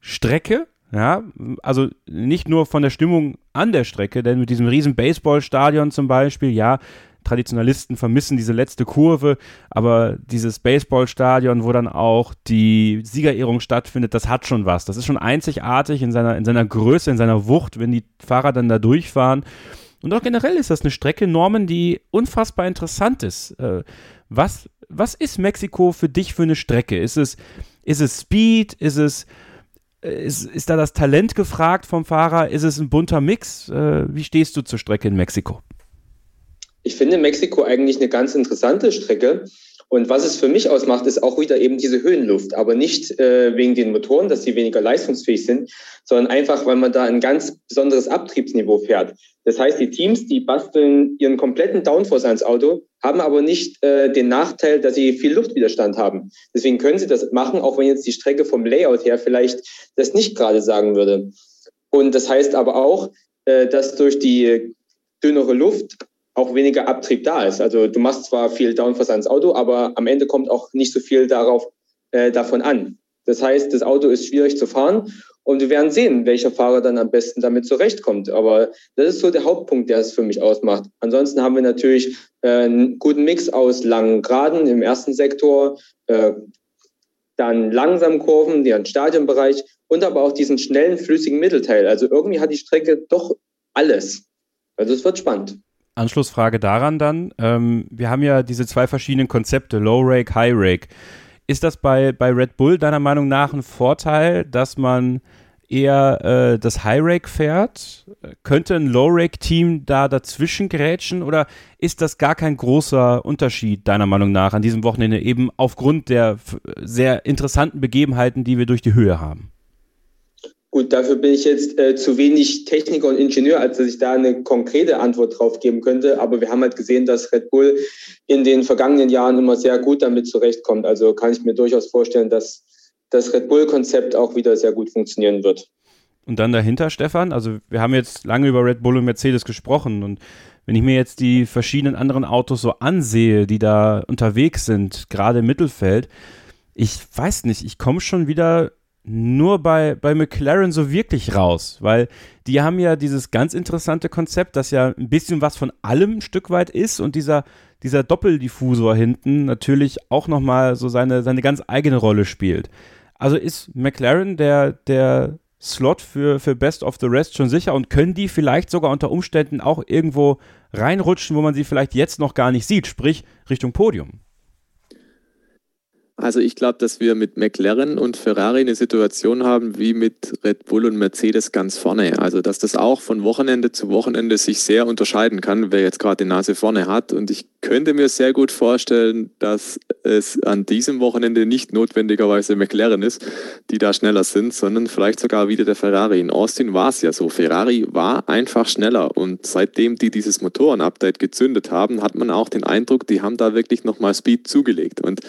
Strecke. Ja, also nicht nur von der Stimmung an der Strecke, denn mit diesem riesen Baseballstadion zum Beispiel, ja, Traditionalisten vermissen diese letzte Kurve, aber dieses Baseballstadion, wo dann auch die Siegerehrung stattfindet, das hat schon was. Das ist schon einzigartig in seiner, in seiner Größe, in seiner Wucht, wenn die Fahrer dann da durchfahren. Und auch generell ist das eine Strecke, Norman, die unfassbar interessant ist. Äh, was, was ist Mexiko für dich für eine Strecke? Ist es, ist es Speed? Ist es äh, ist, ist da das Talent gefragt vom Fahrer? Ist es ein bunter Mix? Äh, wie stehst du zur Strecke in Mexiko? Ich finde Mexiko eigentlich eine ganz interessante Strecke. Und was es für mich ausmacht, ist auch wieder eben diese Höhenluft, aber nicht äh, wegen den Motoren, dass sie weniger leistungsfähig sind, sondern einfach, weil man da ein ganz besonderes Abtriebsniveau fährt. Das heißt, die Teams, die basteln ihren kompletten Downforce ans Auto, haben aber nicht äh, den Nachteil, dass sie viel Luftwiderstand haben. Deswegen können sie das machen, auch wenn jetzt die Strecke vom Layout her vielleicht das nicht gerade sagen würde. Und das heißt aber auch, äh, dass durch die dünnere Luft auch weniger Abtrieb da ist. Also du machst zwar viel Downforce ans Auto, aber am Ende kommt auch nicht so viel darauf, äh, davon an. Das heißt, das Auto ist schwierig zu fahren und wir werden sehen, welcher Fahrer dann am besten damit zurechtkommt. Aber das ist so der Hauptpunkt, der es für mich ausmacht. Ansonsten haben wir natürlich äh, einen guten Mix aus langen Geraden im ersten Sektor, äh, dann langsamen Kurven, die Stadionbereich und aber auch diesen schnellen, flüssigen Mittelteil. Also irgendwie hat die Strecke doch alles. Also es wird spannend. Anschlussfrage daran dann. Ähm, wir haben ja diese zwei verschiedenen Konzepte, Low Rake, High Rake. Ist das bei, bei Red Bull deiner Meinung nach ein Vorteil, dass man eher äh, das High Rake fährt? Könnte ein Low Rake Team da dazwischen grätschen oder ist das gar kein großer Unterschied deiner Meinung nach an diesem Wochenende eben aufgrund der sehr interessanten Begebenheiten, die wir durch die Höhe haben? Gut, dafür bin ich jetzt äh, zu wenig Techniker und Ingenieur, als dass ich da eine konkrete Antwort drauf geben könnte. Aber wir haben halt gesehen, dass Red Bull in den vergangenen Jahren immer sehr gut damit zurechtkommt. Also kann ich mir durchaus vorstellen, dass das Red Bull-Konzept auch wieder sehr gut funktionieren wird. Und dann dahinter, Stefan, also wir haben jetzt lange über Red Bull und Mercedes gesprochen und wenn ich mir jetzt die verschiedenen anderen Autos so ansehe, die da unterwegs sind, gerade im Mittelfeld, ich weiß nicht, ich komme schon wieder nur bei, bei McLaren so wirklich raus, weil die haben ja dieses ganz interessante Konzept, das ja ein bisschen was von allem ein Stück weit ist und dieser, dieser Doppeldiffusor hinten natürlich auch nochmal so seine, seine ganz eigene Rolle spielt. Also ist McLaren der, der Slot für, für Best of the Rest schon sicher und können die vielleicht sogar unter Umständen auch irgendwo reinrutschen, wo man sie vielleicht jetzt noch gar nicht sieht, sprich Richtung Podium? Also ich glaube, dass wir mit McLaren und Ferrari eine Situation haben wie mit Red Bull und Mercedes ganz vorne. Also dass das auch von Wochenende zu Wochenende sich sehr unterscheiden kann, wer jetzt gerade die Nase vorne hat. Und ich könnte mir sehr gut vorstellen, dass es an diesem Wochenende nicht notwendigerweise McLaren ist, die da schneller sind, sondern vielleicht sogar wieder der Ferrari. In Austin war es ja so. Ferrari war einfach schneller. Und seitdem die dieses Motoren-Update gezündet haben, hat man auch den Eindruck, die haben da wirklich nochmal Speed zugelegt. Und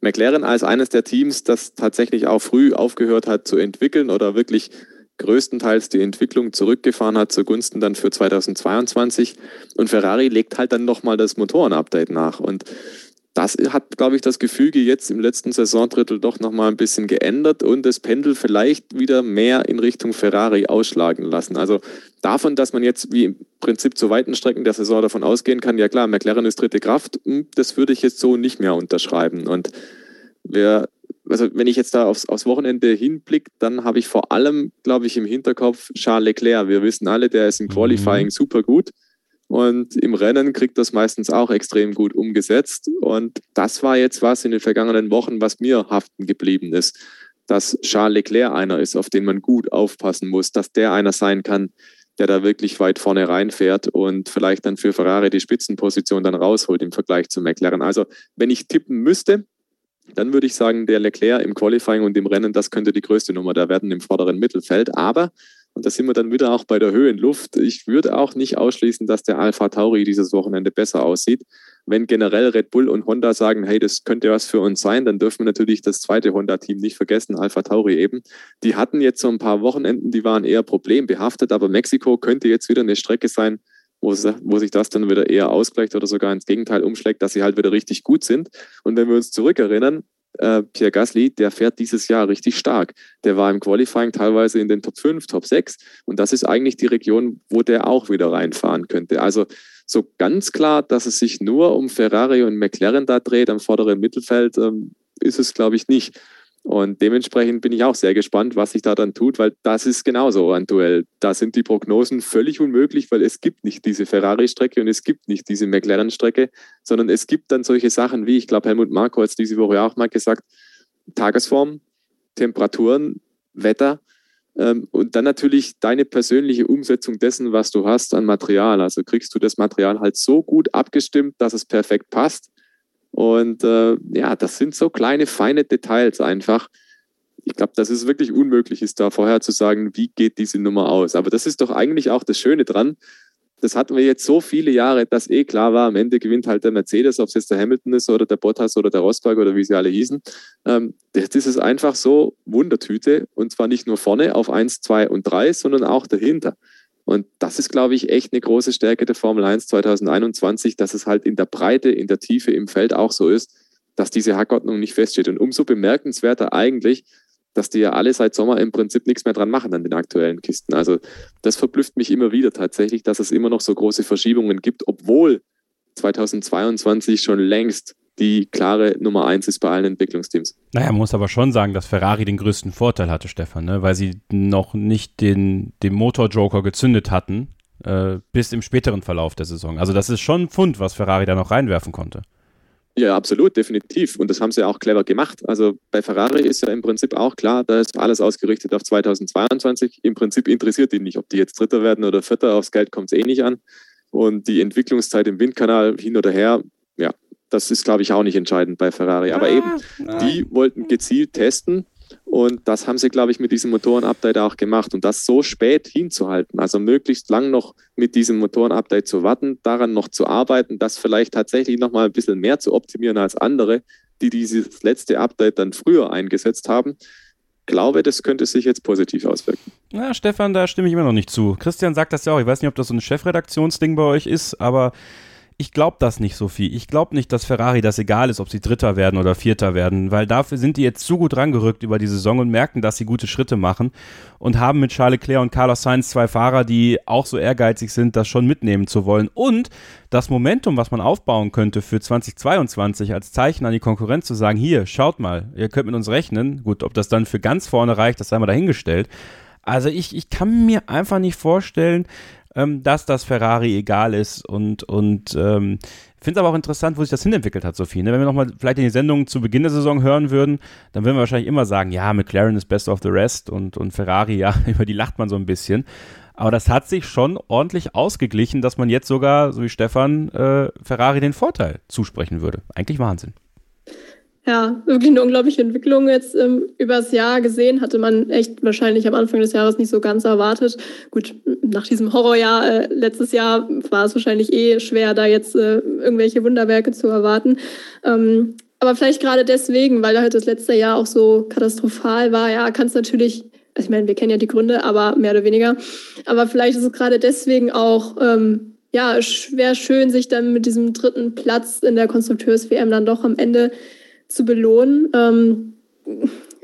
McLaren als eines der Teams, das tatsächlich auch früh aufgehört hat zu entwickeln oder wirklich größtenteils die Entwicklung zurückgefahren hat zugunsten dann für 2022 und Ferrari legt halt dann nochmal das Motoren-Update nach und das hat, glaube ich, das Gefüge jetzt im letzten Saisondrittel doch nochmal ein bisschen geändert und das Pendel vielleicht wieder mehr in Richtung Ferrari ausschlagen lassen. Also davon, dass man jetzt wie im Prinzip zu weiten Strecken der Saison davon ausgehen kann, ja klar, McLaren ist dritte Kraft, hm, das würde ich jetzt so nicht mehr unterschreiben. Und wer, also wenn ich jetzt da aufs, aufs Wochenende hinblicke, dann habe ich vor allem, glaube ich, im Hinterkopf Charles Leclerc. Wir wissen alle, der ist im mhm. Qualifying mhm. super gut. Und im Rennen kriegt das meistens auch extrem gut umgesetzt. Und das war jetzt was in den vergangenen Wochen, was mir haften geblieben ist. Dass Charles Leclerc einer ist, auf den man gut aufpassen muss, dass der einer sein kann, der da wirklich weit vorne reinfährt und vielleicht dann für Ferrari die Spitzenposition dann rausholt im Vergleich zu McLaren. Also wenn ich tippen müsste, dann würde ich sagen, der Leclerc im Qualifying und im Rennen, das könnte die größte Nummer da werden im vorderen Mittelfeld. Aber und da sind wir dann wieder auch bei der Höhe in Luft. Ich würde auch nicht ausschließen, dass der Alpha Tauri dieses Wochenende besser aussieht. Wenn generell Red Bull und Honda sagen, hey, das könnte was für uns sein, dann dürfen wir natürlich das zweite Honda-Team nicht vergessen, Alpha Tauri eben. Die hatten jetzt so ein paar Wochenenden, die waren eher problembehaftet, aber Mexiko könnte jetzt wieder eine Strecke sein, wo, wo sich das dann wieder eher ausgleicht oder sogar ins Gegenteil umschlägt, dass sie halt wieder richtig gut sind. Und wenn wir uns zurückerinnern, äh, Pierre Gasly, der fährt dieses Jahr richtig stark. Der war im Qualifying teilweise in den Top 5, Top 6 und das ist eigentlich die Region, wo der auch wieder reinfahren könnte. Also so ganz klar, dass es sich nur um Ferrari und McLaren da dreht am vorderen Mittelfeld, ähm, ist es, glaube ich, nicht. Und dementsprechend bin ich auch sehr gespannt, was sich da dann tut, weil das ist genauso ein Duell. Da sind die Prognosen völlig unmöglich, weil es gibt nicht diese Ferrari-Strecke und es gibt nicht diese McLaren-Strecke, sondern es gibt dann solche Sachen wie, ich glaube, Helmut Marko hat es diese Woche auch mal gesagt, Tagesform, Temperaturen, Wetter ähm, und dann natürlich deine persönliche Umsetzung dessen, was du hast an Material. Also kriegst du das Material halt so gut abgestimmt, dass es perfekt passt Und äh, ja, das sind so kleine, feine Details einfach. Ich glaube, dass es wirklich unmöglich ist, da vorher zu sagen, wie geht diese Nummer aus. Aber das ist doch eigentlich auch das Schöne dran, das hatten wir jetzt so viele Jahre, dass eh klar war, am Ende gewinnt halt der Mercedes, ob es jetzt der Hamilton ist oder der Bottas oder der Rosberg oder wie sie alle hießen. Ähm, jetzt ist einfach so Wundertüte und zwar nicht nur vorne auf 1, 2 und 3, sondern auch dahinter. Und das ist, glaube ich, echt eine große Stärke der Formel 1 2021, dass es halt in der Breite, in der Tiefe im Feld auch so ist, dass diese Hackordnung nicht feststeht. Und umso bemerkenswerter eigentlich, dass die ja alle seit Sommer im Prinzip nichts mehr dran machen an den aktuellen Kisten. Also das verblüfft mich immer wieder tatsächlich, dass es immer noch so große Verschiebungen gibt, obwohl 2022 schon längst die klare Nummer eins ist bei allen Entwicklungsteams. Naja, man muss aber schon sagen, dass Ferrari den größten Vorteil hatte, Stefan, ne? weil sie noch nicht den, den Motor-Joker gezündet hatten, äh, bis im späteren Verlauf der Saison. Also das ist schon ein Pfund, was Ferrari da noch reinwerfen konnte. Ja, absolut, definitiv. Und das haben sie auch clever gemacht. Also bei Ferrari ist ja im Prinzip auch klar, da ist alles ausgerichtet auf 2022. Im Prinzip interessiert ihn nicht, ob die jetzt Dritter werden oder Vierter. Aufs Geld kommt es eh nicht an. Und die Entwicklungszeit im Windkanal hin oder her, ja, das ist, glaube ich, auch nicht entscheidend bei Ferrari. Aber eben, die wollten gezielt testen und das haben sie, glaube ich, mit diesem Motorenupdate auch gemacht. Und das so spät hinzuhalten, also möglichst lang noch mit diesem Motorenupdate zu warten, daran noch zu arbeiten, das vielleicht tatsächlich noch mal ein bisschen mehr zu optimieren als andere, die dieses letzte Update dann früher eingesetzt haben. Glaube, das könnte sich jetzt positiv auswirken. Na, Stefan, da stimme ich immer noch nicht zu. Christian sagt das ja auch. Ich weiß nicht, ob das so ein Chefredaktionsding bei euch ist, aber ich glaube das nicht so viel. Ich glaube nicht, dass Ferrari das egal ist, ob sie Dritter werden oder Vierter werden, weil dafür sind die jetzt zu gut rangerückt über die Saison und merken, dass sie gute Schritte machen und haben mit Charles Leclerc und Carlos Sainz zwei Fahrer, die auch so ehrgeizig sind, das schon mitnehmen zu wollen. Und das Momentum, was man aufbauen könnte für 2022 als Zeichen an die Konkurrenz zu sagen, hier, schaut mal, ihr könnt mit uns rechnen. Gut, ob das dann für ganz vorne reicht, das sei mal dahingestellt. Also ich, ich kann mir einfach nicht vorstellen, ähm, dass das Ferrari egal ist und, und ähm, finde es aber auch interessant, wo sich das hinentwickelt hat, Sophie. Ne? Wenn wir nochmal vielleicht in die Sendung zu Beginn der Saison hören würden, dann würden wir wahrscheinlich immer sagen, ja, McLaren ist best of the rest und, und Ferrari, ja, *laughs* über die lacht man so ein bisschen. Aber das hat sich schon ordentlich ausgeglichen, dass man jetzt sogar, so wie Stefan, äh, Ferrari den Vorteil zusprechen würde. Eigentlich Wahnsinn. Ja, wirklich eine unglaubliche Entwicklung jetzt ähm, übers Jahr gesehen. Hatte man echt wahrscheinlich am Anfang des Jahres nicht so ganz erwartet. Gut, nach diesem Horrorjahr äh, letztes Jahr war es wahrscheinlich eh schwer, da jetzt äh, irgendwelche Wunderwerke zu erwarten. Ähm, aber vielleicht gerade deswegen, weil halt das letzte Jahr auch so katastrophal war, ja, kann es natürlich, also ich meine, wir kennen ja die Gründe, aber mehr oder weniger. Aber vielleicht ist es gerade deswegen auch ähm, ja, schwer schön, sich dann mit diesem dritten Platz in der Konstrukteurs-WM dann doch am Ende zu belohnen. Ähm,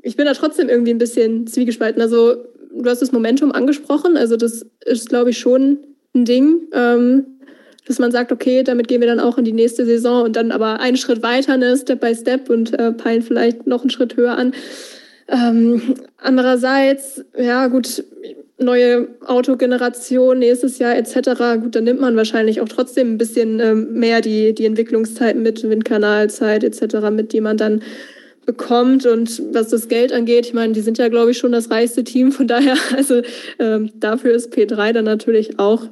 ich bin da trotzdem irgendwie ein bisschen zwiegespalten. Also du hast das Momentum angesprochen. Also das ist, glaube ich, schon ein Ding, ähm, dass man sagt, okay, damit gehen wir dann auch in die nächste Saison und dann aber einen Schritt weiter, ne, Step by Step und äh, peilen vielleicht noch einen Schritt höher an. Ähm, andererseits, ja gut, neue Autogeneration nächstes Jahr etc. Gut, dann nimmt man wahrscheinlich auch trotzdem ein bisschen ähm, mehr die, die Entwicklungszeiten mit, Windkanalzeit etc., mit die man dann bekommt. Und was das Geld angeht, ich meine, die sind ja, glaube ich, schon das reichste Team. Von daher, also ähm, dafür ist P3 dann natürlich auch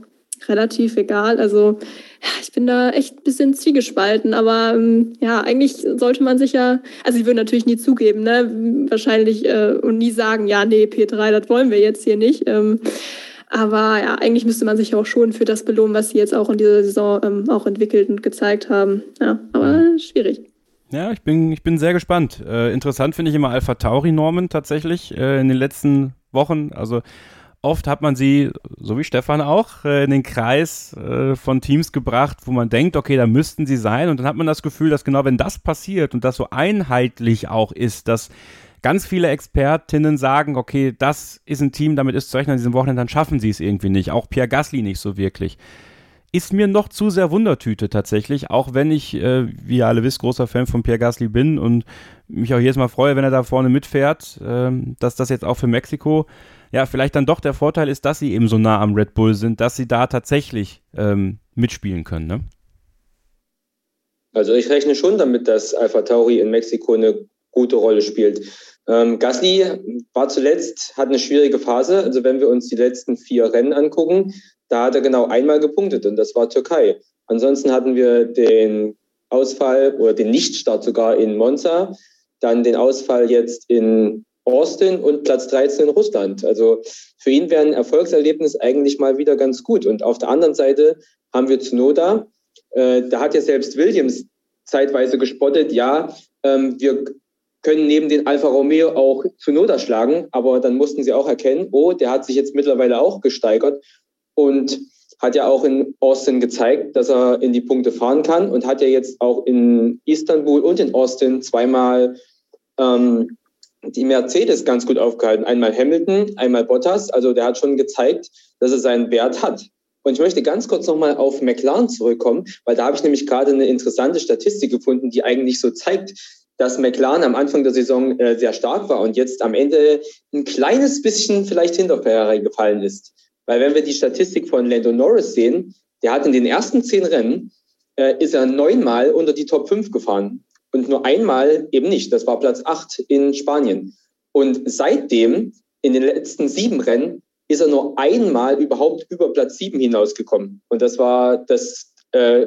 relativ egal. Also ja, ich bin da echt ein bisschen zwiegespalten, aber ähm, ja, eigentlich sollte man sich ja, also ich würde natürlich nie zugeben, ne, wahrscheinlich äh, und nie sagen, ja, nee, P3, das wollen wir jetzt hier nicht. Ähm, aber ja, eigentlich müsste man sich auch schon für das belohnen, was sie jetzt auch in dieser Saison ähm, auch entwickelt und gezeigt haben. Ja, aber schwierig. Ja, ich bin, ich bin sehr gespannt. Äh, interessant finde ich immer Alpha Tauri-Normen tatsächlich äh, in den letzten Wochen. Also oft hat man sie, so wie Stefan auch, äh, in den Kreis äh, von Teams gebracht, wo man denkt, okay, da müssten sie sein. Und dann hat man das Gefühl, dass genau wenn das passiert und das so einheitlich auch ist, dass ganz viele Expertinnen sagen, okay, das ist ein Team, damit ist zu rechnen an diesem Wochenende, dann schaffen sie es irgendwie nicht. Auch Pierre Gasly nicht so wirklich. Ist mir noch zu sehr Wundertüte tatsächlich, auch wenn ich, äh, wie ihr alle wisst, großer Fan von Pierre Gasly bin und mich auch jedes Mal freue, wenn er da vorne mitfährt, äh, dass das jetzt auch für Mexiko ja, vielleicht dann doch der Vorteil ist, dass sie eben so nah am Red Bull sind, dass sie da tatsächlich ähm, mitspielen können, ne? Also ich rechne schon damit, dass Alpha Tauri in Mexiko eine gute Rolle spielt. Ähm, Gasly war zuletzt, hat eine schwierige Phase. Also wenn wir uns die letzten vier Rennen angucken, da hat er genau einmal gepunktet und das war Türkei. Ansonsten hatten wir den Ausfall oder den Nichtstart sogar in Monza, dann den Ausfall jetzt in Austin und Platz 13 in Russland. Also für ihn wäre ein Erfolgserlebnis eigentlich mal wieder ganz gut. Und auf der anderen Seite haben wir Tsunoda. Äh, da hat ja selbst Williams zeitweise gespottet, ja, ähm, wir können neben den Alfa Romeo auch Tsunoda schlagen, aber dann mussten sie auch erkennen, oh, der hat sich jetzt mittlerweile auch gesteigert und hat ja auch in Austin gezeigt, dass er in die Punkte fahren kann und hat ja jetzt auch in Istanbul und in Austin zweimal ähm, die Mercedes ganz gut aufgehalten. Einmal Hamilton, einmal Bottas. Also der hat schon gezeigt, dass er seinen Wert hat. Und ich möchte ganz kurz nochmal auf McLaren zurückkommen, weil da habe ich nämlich gerade eine interessante Statistik gefunden, die eigentlich so zeigt, dass McLaren am Anfang der Saison äh, sehr stark war und jetzt am Ende ein kleines bisschen vielleicht hinter Ferrari gefallen ist. Weil wenn wir die Statistik von Lando Norris sehen, der hat in den ersten zehn Rennen, äh, ist er neunmal unter die Top 5 gefahren und nur einmal eben nicht. Das war Platz 8 in Spanien. Und seitdem, in den letzten sieben Rennen, ist er nur einmal überhaupt über Platz 7 hinausgekommen. Und das war das äh,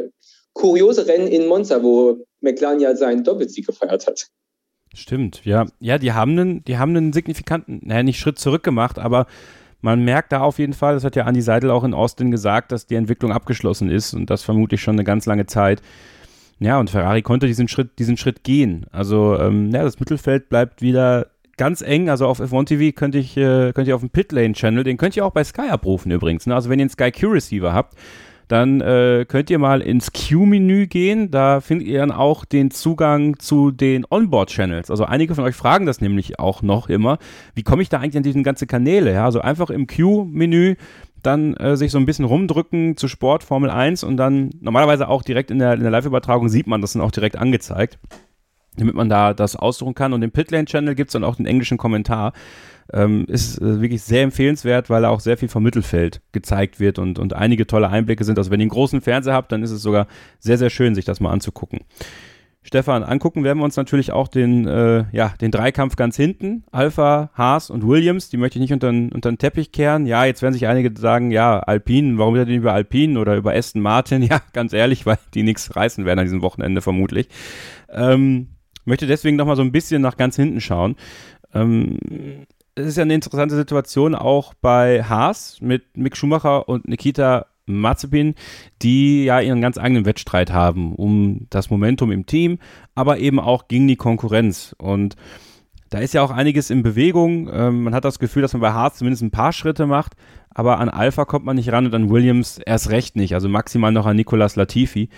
kuriose Rennen in Monza, wo McLaren ja seinen Doppelsieg gefeiert hat. Stimmt, ja. Ja, die haben einen, die haben einen signifikanten, naja, nicht Schritt zurück gemacht, aber man merkt da auf jeden Fall, das hat ja Andy Seidel auch in Austin gesagt, dass die Entwicklung abgeschlossen ist und das vermutlich schon eine ganz lange Zeit. Ja, und Ferrari konnte diesen Schritt, diesen Schritt gehen. Also, ähm, ja, das Mittelfeld bleibt wieder ganz eng. Also auf F1 TV könnt, ich, äh, könnt ihr auf dem Pitlane Channel, den könnt ihr auch bei Sky abrufen übrigens. Ne? Also wenn ihr einen Sky Q Receiver habt, dann äh, könnt ihr mal ins Q-Menü gehen. Da findet ihr dann auch den Zugang zu den Onboard-Channels. Also einige von euch fragen das nämlich auch noch immer. Wie komme ich da eigentlich an diese ganzen Kanäle? Ja, also einfach im Q-Menü dann äh, sich so ein bisschen rumdrücken zu Sport, Formel 1 und dann normalerweise auch direkt in der, in der Live-Übertragung sieht man das dann auch direkt angezeigt, damit man da das aussuchen kann. Und im Pitlane-Channel gibt es dann auch den englischen Kommentar. Ähm, ist äh, wirklich sehr empfehlenswert, weil da auch sehr viel vom Mittelfeld gezeigt wird und, und einige tolle Einblicke sind. Also wenn ihr einen großen Fernseher habt, dann ist es sogar sehr, sehr schön, sich das mal anzugucken. Stefan, angucken werden wir uns natürlich auch den, äh, ja, den Dreikampf ganz hinten. Alpha, Haas und Williams, die möchte ich nicht unter, unter den Teppich kehren. Ja, jetzt werden sich einige sagen, ja, Alpine, warum wird denn über Alpine oder über Aston Martin? *laughs* Ja, ganz ehrlich, weil die nichts reißen werden an diesem Wochenende vermutlich. Ähm, möchte deswegen nochmal so ein bisschen nach ganz hinten schauen. Ähm, es ist ja eine interessante Situation auch bei Haas mit Mick Schumacher und Nikita Mazepin, die ja ihren ganz eigenen Wettstreit haben um das Momentum im Team, aber eben auch gegen die Konkurrenz. Und da ist ja auch einiges in Bewegung. Ähm, man hat das Gefühl, dass man bei Haas zumindest ein paar Schritte macht, aber an Alpha kommt man nicht ran und an Williams erst recht nicht. Also maximal noch an Nicolas Latifi.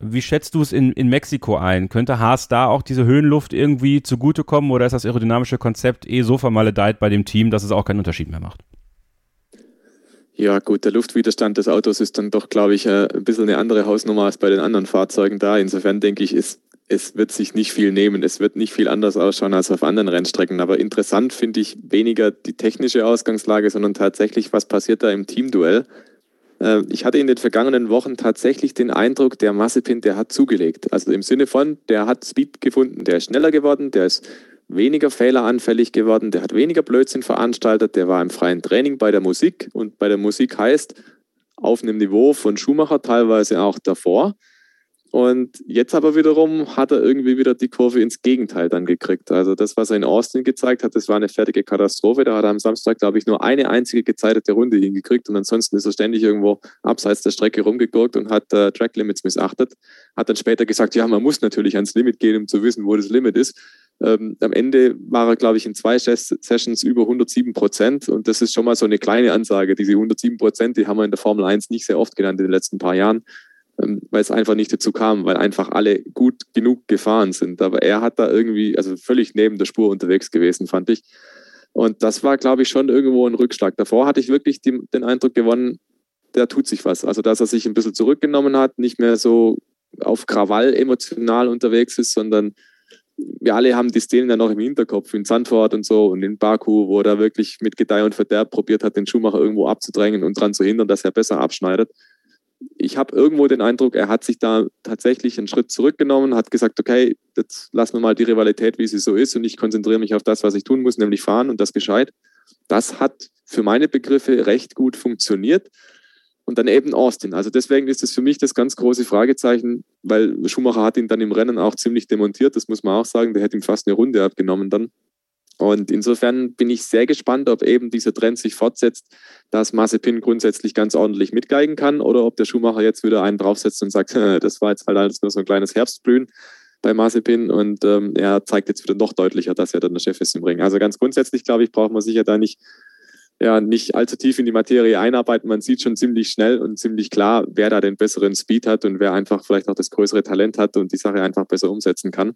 Wie schätzt du es in, in Mexiko ein? Könnte Haas da auch diese Höhenluft irgendwie zugutekommen oder ist das aerodynamische Konzept eh so vermaledeit bei dem Team, dass es auch keinen Unterschied mehr macht? Ja, gut, der Luftwiderstand des Autos ist dann doch, glaube ich, äh, ein bisschen eine andere Hausnummer als bei den anderen Fahrzeugen da. Insofern denke ich, ist, es wird sich nicht viel nehmen. Es wird nicht viel anders ausschauen als auf anderen Rennstrecken. Aber interessant finde ich weniger die technische Ausgangslage, sondern tatsächlich, was passiert da im Teamduell. Äh, ich hatte in den vergangenen Wochen tatsächlich den Eindruck, der Massepin, der hat zugelegt. Also im Sinne von, der hat Speed gefunden, der ist schneller geworden, der ist weniger fehleranfällig geworden, der hat weniger Blödsinn veranstaltet, der war im freien Training bei der Musik und bei der Musik heißt auf einem Niveau von Schumacher, teilweise auch davor. Und jetzt aber wiederum hat er irgendwie wieder die Kurve ins Gegenteil dann gekriegt. Also das, was er in Austin gezeigt hat, das war eine fertige Katastrophe. Da hat er am Samstag, glaube ich, nur eine einzige gezeitete Runde hingekriegt und ansonsten ist er ständig irgendwo abseits der Strecke rumgegurkt und hat äh, Track Limits missachtet. Hat dann später gesagt, ja, man muss natürlich ans Limit gehen, um zu wissen, wo das Limit ist. Ähm, am Ende war er, glaube ich, in zwei Sessions über 107 Prozent. Und das ist schon mal so eine kleine Ansage. Diese 107 Prozent, die haben wir in der Formel 1 nicht sehr oft genannt in den letzten paar Jahren, ähm, weil es einfach nicht dazu kam, weil einfach alle gut genug gefahren sind. Aber er hat da irgendwie, also völlig neben der Spur unterwegs gewesen, fand ich. Und das war, glaube ich, schon irgendwo ein Rückschlag. Davor hatte ich wirklich die, den Eindruck gewonnen, da tut sich was. Also, dass er sich ein bisschen zurückgenommen hat, nicht mehr so auf Krawall emotional unterwegs ist, sondern wir alle haben die Szenen ja noch im Hinterkopf, in Zandvoort und so und in Baku, wo er wirklich mit Gedeih und Verderb probiert hat, den Schuhmacher irgendwo abzudrängen und daran zu hindern, dass er besser abschneidet. Ich habe irgendwo den Eindruck, er hat sich da tatsächlich einen Schritt zurückgenommen, hat gesagt, okay, jetzt lassen wir mal die Rivalität, wie sie so ist und ich konzentriere mich auf das, was ich tun muss, nämlich fahren und das gescheit. Das hat für meine Begriffe recht gut funktioniert. Und dann eben Austin. Also deswegen ist es für mich das ganz große Fragezeichen, weil Schumacher hat ihn dann im Rennen auch ziemlich demontiert, das muss man auch sagen. Der hätte ihm fast eine Runde abgenommen dann. Und insofern bin ich sehr gespannt, ob eben dieser Trend sich fortsetzt, dass Mazepin grundsätzlich ganz ordentlich mitgeigen kann oder ob der Schumacher jetzt wieder einen draufsetzt und sagt, *laughs* das war jetzt halt alles nur so ein kleines Herbstblühen bei Mazepin und ähm, er zeigt jetzt wieder noch deutlicher, dass er dann der Chef ist im Ring. Also ganz grundsätzlich, glaube ich, braucht man sich ja da nicht ja nicht allzu tief in die Materie einarbeiten. Man sieht schon ziemlich schnell und ziemlich klar, wer da den besseren Speed hat und wer einfach vielleicht auch das größere Talent hat und die Sache einfach besser umsetzen kann.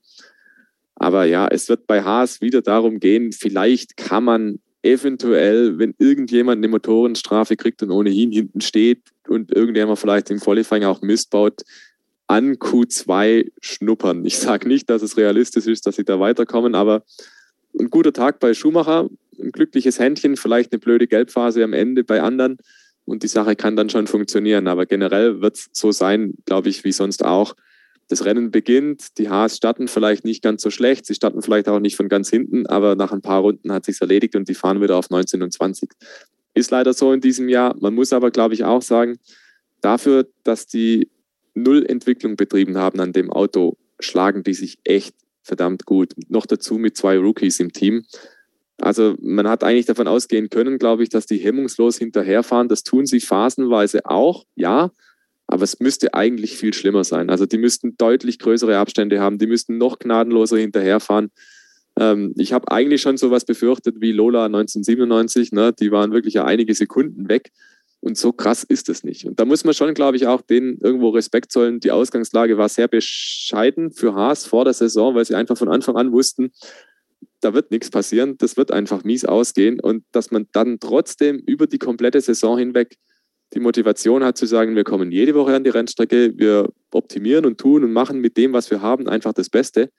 Aber ja, es wird bei Haas wieder darum gehen, vielleicht kann man eventuell, wenn irgendjemand eine Motorenstrafe kriegt und ohnehin hinten steht und irgendjemand vielleicht im Qualifying auch Mist baut, an Q2 schnuppern. Ich sage nicht, dass es realistisch ist, dass sie da weiterkommen, aber ein guter Tag bei Schumacher, ein glückliches Händchen, vielleicht eine blöde Gelbphase am Ende bei anderen und die Sache kann dann schon funktionieren. Aber generell wird es so sein, glaube ich, wie sonst auch. Das Rennen beginnt, die Haas starten vielleicht nicht ganz so schlecht, sie starten vielleicht auch nicht von ganz hinten, aber nach ein paar Runden hat sich erledigt und die fahren wieder auf 19 und 20. Ist leider so in diesem Jahr. Man muss aber, glaube ich, auch sagen, dafür, dass die Null Entwicklung betrieben haben an dem Auto, schlagen die sich echt verdammt gut. Noch dazu mit zwei Rookies im Team. Also man hat eigentlich davon ausgehen können, glaube ich, dass die hemmungslos hinterherfahren. Das tun sie phasenweise auch, ja, aber es müsste eigentlich viel schlimmer sein. Also die müssten deutlich größere Abstände haben, die müssten noch gnadenloser hinterherfahren. Ähm, ich habe eigentlich schon sowas befürchtet wie Lola 1997, ne? die waren wirklich ja einige Sekunden weg. Und so krass ist es nicht. Und da muss man schon, glaube ich, auch denen irgendwo Respekt zollen. Die Ausgangslage war sehr bescheiden für Haas vor der Saison, weil sie einfach von Anfang an wussten, da wird nichts passieren, das wird einfach mies ausgehen. Und dass man dann trotzdem über die komplette Saison hinweg die Motivation hat zu sagen, wir kommen jede Woche an die Rennstrecke, wir optimieren und tun und machen mit dem, was wir haben, einfach das Beste.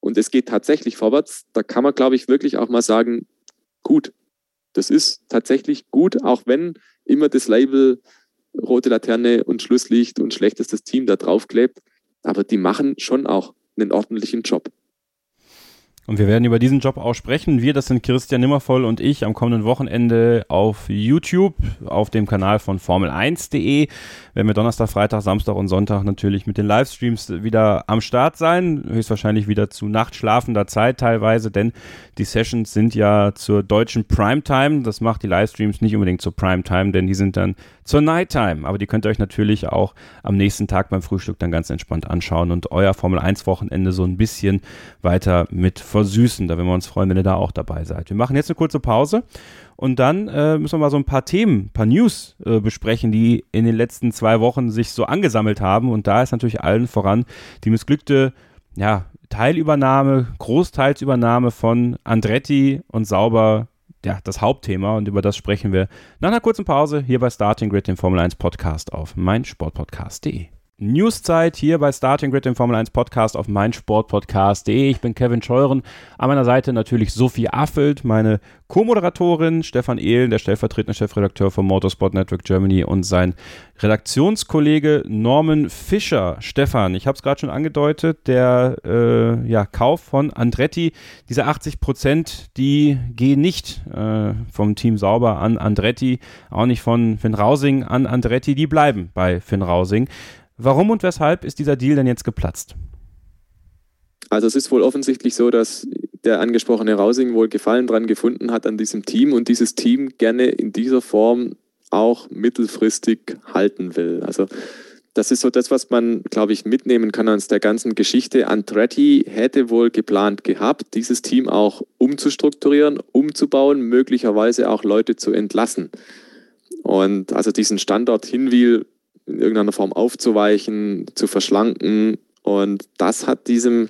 Und es geht tatsächlich vorwärts. Da kann man, glaube ich, wirklich auch mal sagen, gut, das ist tatsächlich gut, auch wenn immer das Label rote Laterne und Schlusslicht und schlechtestes Team da draufklebt. Aber die machen schon auch einen ordentlichen Job. Und wir werden über diesen Job auch sprechen. Wir, das sind Christian Nimmervoll und ich am kommenden Wochenende auf YouTube, auf dem Kanal von Formel1.de. Werden wir Donnerstag, Freitag, Samstag und Sonntag natürlich mit den Livestreams wieder am Start sein. Höchstwahrscheinlich wieder zu nachtschlafender Zeit teilweise, denn die Sessions sind ja zur deutschen Primetime. Das macht die Livestreams nicht unbedingt zur Primetime, denn die sind dann zur Nighttime. Aber die könnt ihr euch natürlich auch am nächsten Tag beim Frühstück dann ganz entspannt anschauen und euer Formel 1 Wochenende so ein bisschen weiter mit versüßen. Da würden wir uns freuen, wenn ihr da auch dabei seid. Wir machen jetzt eine kurze Pause und dann äh, müssen wir mal so ein paar Themen, ein paar News äh, besprechen, die in den letzten zwei Wochen sich so angesammelt haben. Und da ist natürlich allen voran die missglückte, ja, Teilübernahme, Großteilsübernahme von Andretti und Sauber ja, das Hauptthema und über das sprechen wir nach einer kurzen Pause hier bei Starting Grid, dem Formel 1 Podcast auf meinsportpodcast.de. Newszeit hier bei Starting Grid, dem Formel 1 Podcast auf meinsportpodcast.de. Ich bin Kevin Scheuren. An meiner Seite natürlich Sophie Affelt, meine Co-Moderatorin, Stefan Ehlen, der stellvertretende Chefredakteur vom Motorsport Network Germany und sein Redaktionskollege Norman Fischer. Stefan, ich habe es gerade schon angedeutet, der äh, ja, Kauf von Andretti, diese 80 Prozent, die gehen nicht äh, vom Team Sauber an Andretti, auch nicht von Finn Rausing an Andretti, die bleiben bei Finn Rausing. Warum und weshalb ist dieser Deal denn jetzt geplatzt? Also es ist wohl offensichtlich so, dass der angesprochene Rausing wohl Gefallen dran gefunden hat an diesem Team und dieses Team gerne in dieser Form auch mittelfristig halten will. Also das ist so das, was man, glaube ich, mitnehmen kann aus der ganzen Geschichte. Andretti hätte wohl geplant gehabt, dieses Team auch umzustrukturieren, umzubauen, möglicherweise auch Leute zu entlassen. Und also diesen Standort Hinwil in irgendeiner Form aufzuweichen, zu verschlanken. Und das hat diesem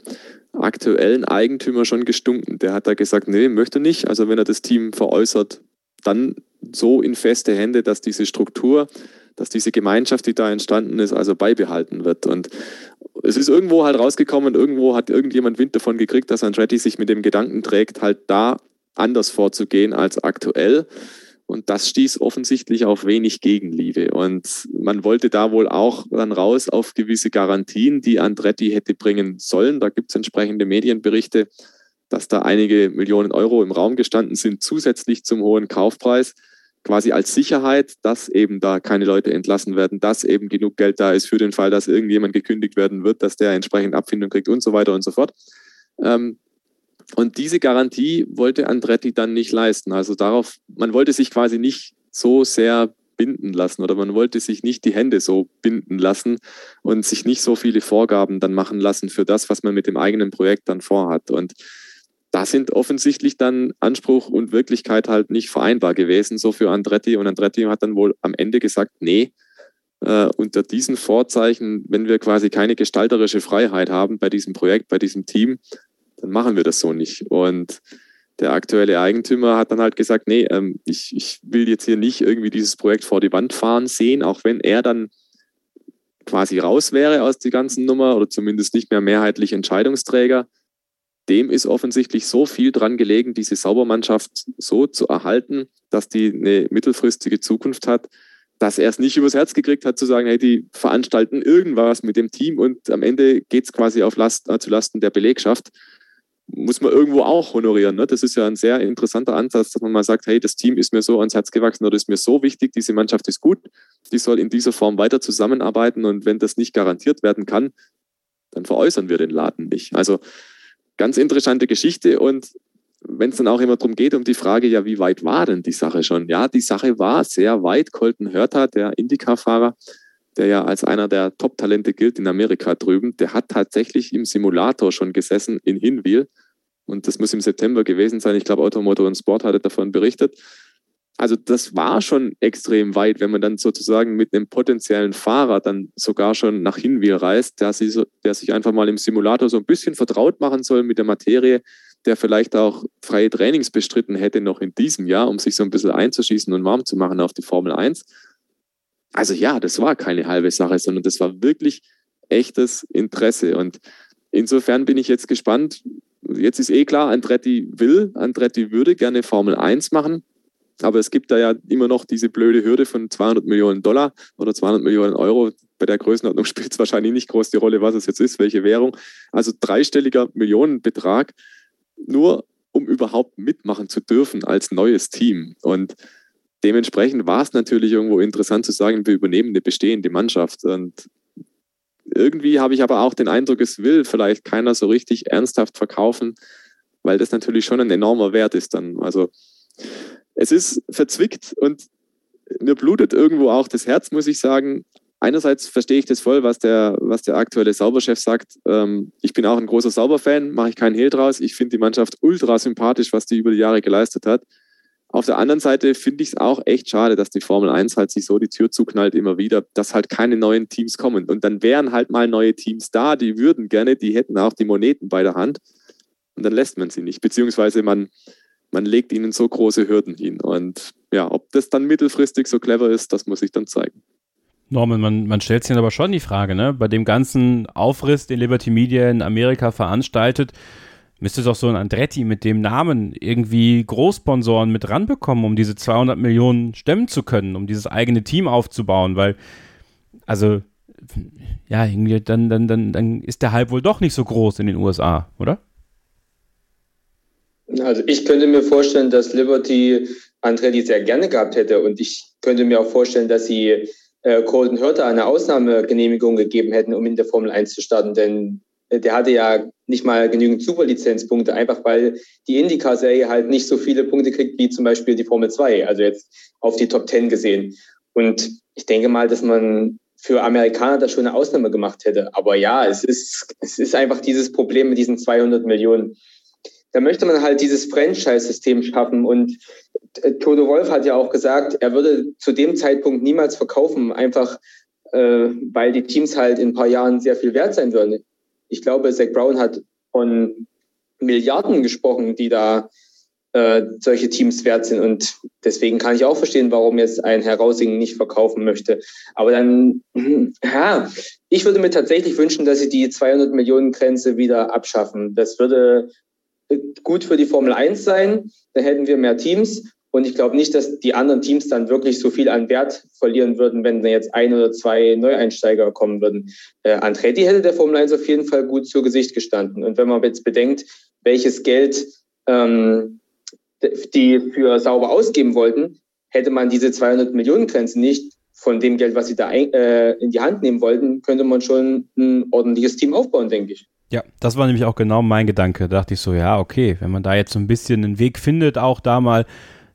aktuellen Eigentümer schon gestunken. Der hat da gesagt, nee, möchte nicht. Also wenn er das Team veräußert, dann so in feste Hände, dass diese Struktur, dass diese Gemeinschaft, die da entstanden ist, also beibehalten wird. Und es ist irgendwo halt rausgekommen, irgendwo hat irgendjemand Wind davon gekriegt, dass Andretti sich mit dem Gedanken trägt, halt da anders vorzugehen als aktuell. Und das stieß offensichtlich auf wenig Gegenliebe. Und man wollte da wohl auch dann raus auf gewisse Garantien, die Andretti hätte bringen sollen. Da gibt es entsprechende Medienberichte, dass da einige Millionen Euro im Raum gestanden sind, zusätzlich zum hohen Kaufpreis. quasi als Sicherheit, dass eben da keine Leute entlassen werden, dass eben genug Geld da ist für den Fall, dass irgendjemand gekündigt werden wird, dass der entsprechend Abfindung kriegt und so weiter und so fort. Ähm, und diese Garantie wollte Andretti dann nicht leisten. Also darauf, man wollte sich quasi nicht so sehr binden lassen oder man wollte sich nicht die Hände so binden lassen und sich nicht so viele Vorgaben dann machen lassen für das, was man mit dem eigenen Projekt dann vorhat. Und da sind offensichtlich dann Anspruch und Wirklichkeit halt nicht vereinbar gewesen, so für Andretti. Und Andretti hat dann wohl am Ende gesagt, nee, äh, unter diesen Vorzeichen, wenn wir quasi keine gestalterische Freiheit haben bei diesem Projekt, bei diesem Team, dann machen wir das so nicht. Und der aktuelle Eigentümer hat dann halt gesagt, nee, ähm, ich, ich will jetzt hier nicht irgendwie dieses Projekt vor die Wand fahren sehen, auch wenn er dann quasi raus wäre aus der ganzen Nummer oder zumindest nicht mehr mehrheitlich Entscheidungsträger dem ist offensichtlich so viel dran gelegen, diese Saubermannschaft so zu erhalten, dass die eine mittelfristige Zukunft hat, dass er es nicht übers Herz gekriegt hat, zu sagen, hey, die veranstalten irgendwas mit dem Team und am Ende geht es quasi auf Last, äh, zu Lasten der Belegschaft. Muss man irgendwo auch honorieren. Ne? Das ist ja ein sehr interessanter Ansatz, dass man mal sagt, hey, das Team ist mir so ans Herz gewachsen oder ist mir so wichtig, diese Mannschaft ist gut, die soll in dieser Form weiter zusammenarbeiten und wenn das nicht garantiert werden kann, dann veräußern wir den Laden nicht. Also ganz interessante Geschichte und wenn es dann auch immer darum geht, um die Frage, ja, wie weit war denn die Sache schon? Ja, die Sache war sehr weit. Colton Hörter, der Indycar-Fahrer, der ja als einer der Top-Talente gilt in Amerika drüben, der hat tatsächlich im Simulator schon gesessen in Hinwil. Und das muss im September gewesen sein. Ich glaube, Automotor und Sport hatte davon berichtet also das war schon extrem weit, wenn man dann sozusagen mit einem potenziellen Fahrer dann sogar schon nach Hinwil reist, der, sich, der sich einfach mal im Simulator so ein bisschen vertraut machen soll mit der Materie, der vielleicht auch freie Trainings bestritten hätte noch in diesem Jahr, um sich so ein bisschen einzuschießen und warm zu machen auf die Formel 1. Also ja, das war keine halbe Sache, sondern das war wirklich echtes Interesse. Und insofern bin ich jetzt gespannt. Jetzt ist eh klar, Andretti will, Andretti würde gerne Formel 1 machen. Aber es gibt da ja immer noch diese blöde Hürde von 200 Millionen Dollar oder 200 Millionen Euro. Bei der Größenordnung *laughs* spielt es wahrscheinlich nicht groß die Rolle, was es jetzt ist, welche Währung. Also dreistelliger Millionenbetrag, nur um überhaupt mitmachen zu dürfen als neues Team. Und dementsprechend war es natürlich irgendwo interessant zu sagen, wir übernehmen eine bestehende Mannschaft. Und irgendwie habe ich aber auch den Eindruck, es will vielleicht keiner so richtig ernsthaft verkaufen, weil das natürlich schon ein enormer Wert ist dann. Also es ist verzwickt und mir blutet irgendwo auch das Herz, muss ich sagen. Einerseits verstehe ich das voll, was der, was der aktuelle Sauberchef sagt. Ähm, ich bin auch ein großer Sauber-Fan, mache ich keinen Hehl draus. Ich finde die Mannschaft ultra sympathisch, was die über die Jahre geleistet hat. Auf der anderen Seite finde ich es auch echt schade, dass die Formel 1 halt sich so die Tür zuknallt immer wieder, dass halt keine neuen Teams kommen. Und dann wären halt mal neue Teams da, die würden gerne, die hätten auch die Moneten bei der Hand. Und dann lässt man sie nicht. Beziehungsweise man, man legt ihnen so große Hürden hin. Und ja, ob das dann mittelfristig so clever ist, das muss sich dann zeigen. Norman, man, man stellt sich aber schon die Frage, ne? bei dem ganzen Aufriss, den Liberty Media in Amerika veranstaltet, müsste doch so ein Andretti mit dem Namen irgendwie Großsponsoren mit ranbekommen, um diese 200 Millionen stemmen zu können, um dieses eigene Team aufzubauen, weil, also, ja, irgendwie dann, dann, dann, dann ist der Hype wohl doch nicht so groß in den USA, oder? Also ich könnte mir vorstellen, dass Liberty Andretti sehr gerne gehabt hätte. Und ich könnte mir auch vorstellen, dass sie äh, Colton Hörter eine Ausnahmegenehmigung gegeben hätten, um in der Formel 1 zu starten, denn der hatte ja nicht mal genügend Superlizenzpunkte, einfach weil die IndyCar-Serie halt nicht so viele Punkte kriegt wie zum Beispiel die Formel 2, also jetzt auf die Top 10 gesehen. Und ich denke mal, dass man für Amerikaner da schon eine Ausnahme gemacht hätte. Aber ja, es ist, es ist einfach dieses Problem mit diesen 200 Millionen da möchte man halt dieses Franchise-System schaffen. Und äh, Toto Wolf hat ja auch gesagt, er würde zu dem Zeitpunkt niemals verkaufen, einfach äh, weil die Teams halt in ein paar Jahren sehr viel wert sein würden. Ich glaube, Zach Brown hat von Milliarden gesprochen, die da äh, solche Teams wert sind. Und deswegen kann ich auch verstehen, warum jetzt ein Herr nicht verkaufen möchte. Aber dann, *clears throat* ja, ich würde mir tatsächlich wünschen, dass sie die 200 Millionen Grenze wieder abschaffen. Das würde gut für die Formel 1 sein. Da hätten wir mehr Teams. Und ich glaube nicht, dass die anderen Teams dann wirklich so viel an Wert verlieren würden, wenn da jetzt ein oder zwei Neueinsteiger kommen würden. Äh, Andretti hätte der Formel 1 auf jeden Fall gut zu Gesicht gestanden. Und wenn man jetzt bedenkt, welches Geld ähm, die für sauber ausgeben wollten, hätte man diese 200 Millionen Grenze nicht von dem Geld, was sie da ein, äh, in die Hand nehmen wollten, könnte man schon ein ordentliches Team aufbauen, denke ich. Ja, das war nämlich auch genau mein Gedanke. Da dachte ich so, ja, okay, wenn man da jetzt so ein bisschen einen Weg findet, auch da mal,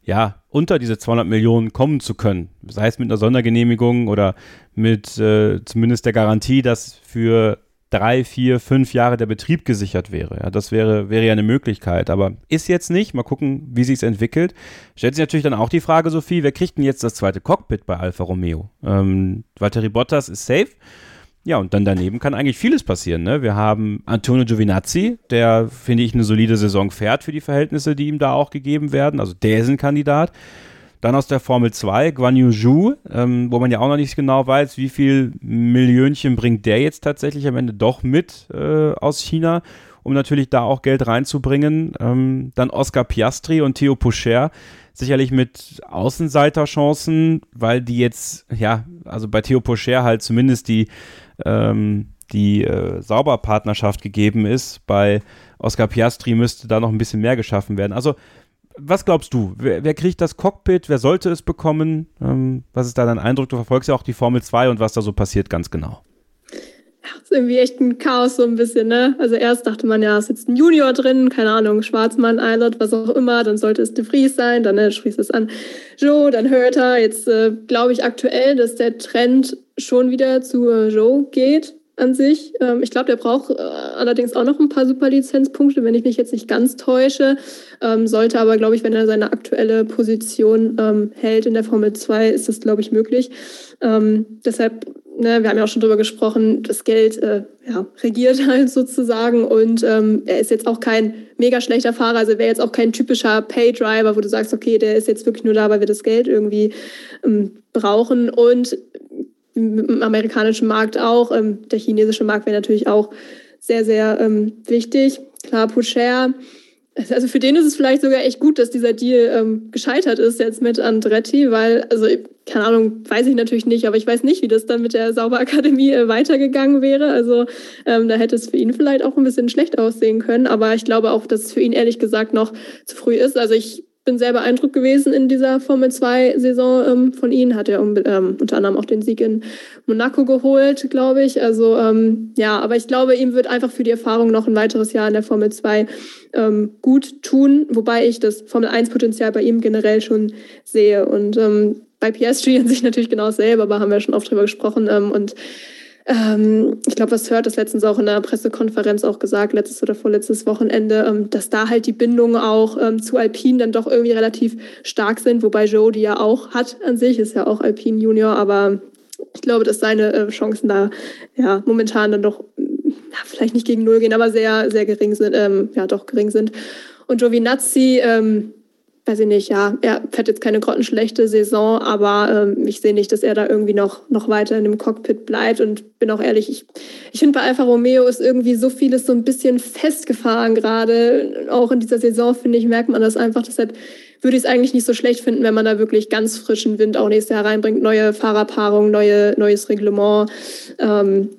ja, unter diese 200 Millionen kommen zu können, sei es mit einer Sondergenehmigung oder mit äh, zumindest der Garantie, dass für drei, vier, fünf Jahre der Betrieb gesichert wäre. Ja, das wäre, wäre ja eine Möglichkeit. Aber ist jetzt nicht. Mal gucken, wie sich es entwickelt. Stellt sich natürlich dann auch die Frage, Sophie, wer kriegt denn jetzt das zweite Cockpit bei Alfa Romeo? Ähm, Valtteri Bottas ist safe. Ja, und dann daneben kann eigentlich vieles passieren. Ne? Wir haben Antonio Giovinazzi, der, finde ich, eine solide Saison fährt für die Verhältnisse, die ihm da auch gegeben werden. Also der ist ein Kandidat. Dann aus der Formel 2, Guan Yu Zhu, ähm, wo man ja auch noch nicht genau weiß, wie viel Millionchen bringt der jetzt tatsächlich am Ende doch mit äh, aus China, um natürlich da auch Geld reinzubringen. Ähm, dann Oscar Piastri und Theo Pocher, sicherlich mit Außenseiterchancen, weil die jetzt, ja, also bei Theo Pocher halt zumindest die, ähm, die äh, Sauberpartnerschaft gegeben ist. Bei Oscar Piastri müsste da noch ein bisschen mehr geschaffen werden. Also was glaubst du? Wer, wer, kriegt das Cockpit? Wer sollte es bekommen? Ähm, was ist da dein Eindruck? Du verfolgst ja auch die Formel 2 und was da so passiert ganz genau. Ja, ist irgendwie echt ein Chaos so ein bisschen, ne? Also erst dachte man ja, es sitzt ein Junior drin, keine Ahnung, Schwarzmann, Eilert, was auch immer, dann sollte es De Vries sein, dann ne, schließt es an Joe, dann hört er. Jetzt äh, glaube ich aktuell, dass der Trend schon wieder zu äh, Joe geht an sich. Ähm, ich glaube, der braucht äh, allerdings auch noch ein paar Superlizenzpunkte, wenn ich mich jetzt nicht ganz täusche. Ähm, sollte aber, glaube ich, wenn er seine aktuelle Position ähm, hält in der Formel 2, ist das, glaube ich, möglich. Ähm, deshalb, ne, wir haben ja auch schon drüber gesprochen, das Geld äh, ja, regiert halt sozusagen und ähm, er ist jetzt auch kein mega schlechter Fahrer, also wäre jetzt auch kein typischer Pay-Driver, wo du sagst, okay, der ist jetzt wirklich nur da, weil wir das Geld irgendwie ähm, brauchen und im amerikanischen Markt auch. Ähm, der chinesische Markt wäre natürlich auch sehr, sehr ähm, wichtig. Klar, Pucher. Also für den ist es vielleicht sogar echt gut, dass dieser Deal ähm, gescheitert ist jetzt mit Andretti, weil, also keine Ahnung, weiß ich natürlich nicht, aber ich weiß nicht, wie das dann mit der Sauberakademie äh, weitergegangen wäre. Also ähm, da hätte es für ihn vielleicht auch ein bisschen schlecht aussehen können, aber ich glaube auch, dass es für ihn ehrlich gesagt noch zu früh ist. Also ich bin sehr beeindruckt gewesen in dieser Formel 2-Saison ähm, von ihnen. Hat er ähm, unter anderem auch den Sieg in Monaco geholt, glaube ich. Also ähm, ja, aber ich glaube, ihm wird einfach für die Erfahrung noch ein weiteres Jahr in der Formel 2 ähm, gut tun, wobei ich das Formel 1-Potenzial bei ihm generell schon sehe. Und ähm, bei Piastri *laughs* an sich natürlich genau dasselbe, aber haben wir schon oft drüber gesprochen. Ähm, und ähm, ich glaube, was hört das letztens auch in der Pressekonferenz auch gesagt, letztes oder vorletztes Wochenende, ähm, dass da halt die Bindungen auch ähm, zu Alpine dann doch irgendwie relativ stark sind, wobei Joe die ja auch hat an sich, ist ja auch Alpine Junior, aber ich glaube, dass seine äh, Chancen da ja momentan dann doch ja, vielleicht nicht gegen Null gehen, aber sehr, sehr gering sind, ähm, ja doch gering sind. Und Giovinazzi, ähm, weiß ich nicht, ja, er fährt jetzt keine grottenschlechte Saison, aber ähm, ich sehe nicht, dass er da irgendwie noch, noch weiter in dem Cockpit bleibt und bin auch ehrlich, ich, ich finde bei Alfa Romeo ist irgendwie so vieles so ein bisschen festgefahren gerade. Auch in dieser Saison, finde ich, merkt man das einfach. Deshalb würde ich es eigentlich nicht so schlecht finden, wenn man da wirklich ganz frischen Wind auch nächstes Jahr reinbringt. Neue Fahrerpaarung, neue, neues Reglement. Ähm,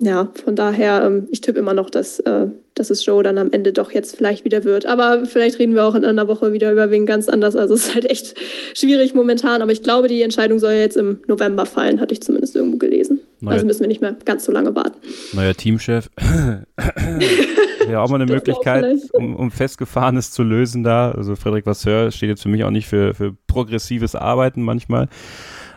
ja, von daher, ähm, ich tippe immer noch, dass, äh, dass es Joe dann am Ende doch jetzt vielleicht wieder wird. Aber vielleicht reden wir auch in einer Woche wieder über wen ganz anders. Also es ist halt echt schwierig momentan. Aber ich glaube, die Entscheidung soll jetzt im November fallen, hatte ich zumindest irgendwo gelesen. Neuer, also müssen wir nicht mehr ganz so lange warten. Neuer Teamchef. *laughs* Wäre auch mal eine Möglichkeit, um, um Festgefahrenes zu lösen da. Also Frederik Vasseur steht jetzt für mich auch nicht für, für progressives Arbeiten manchmal.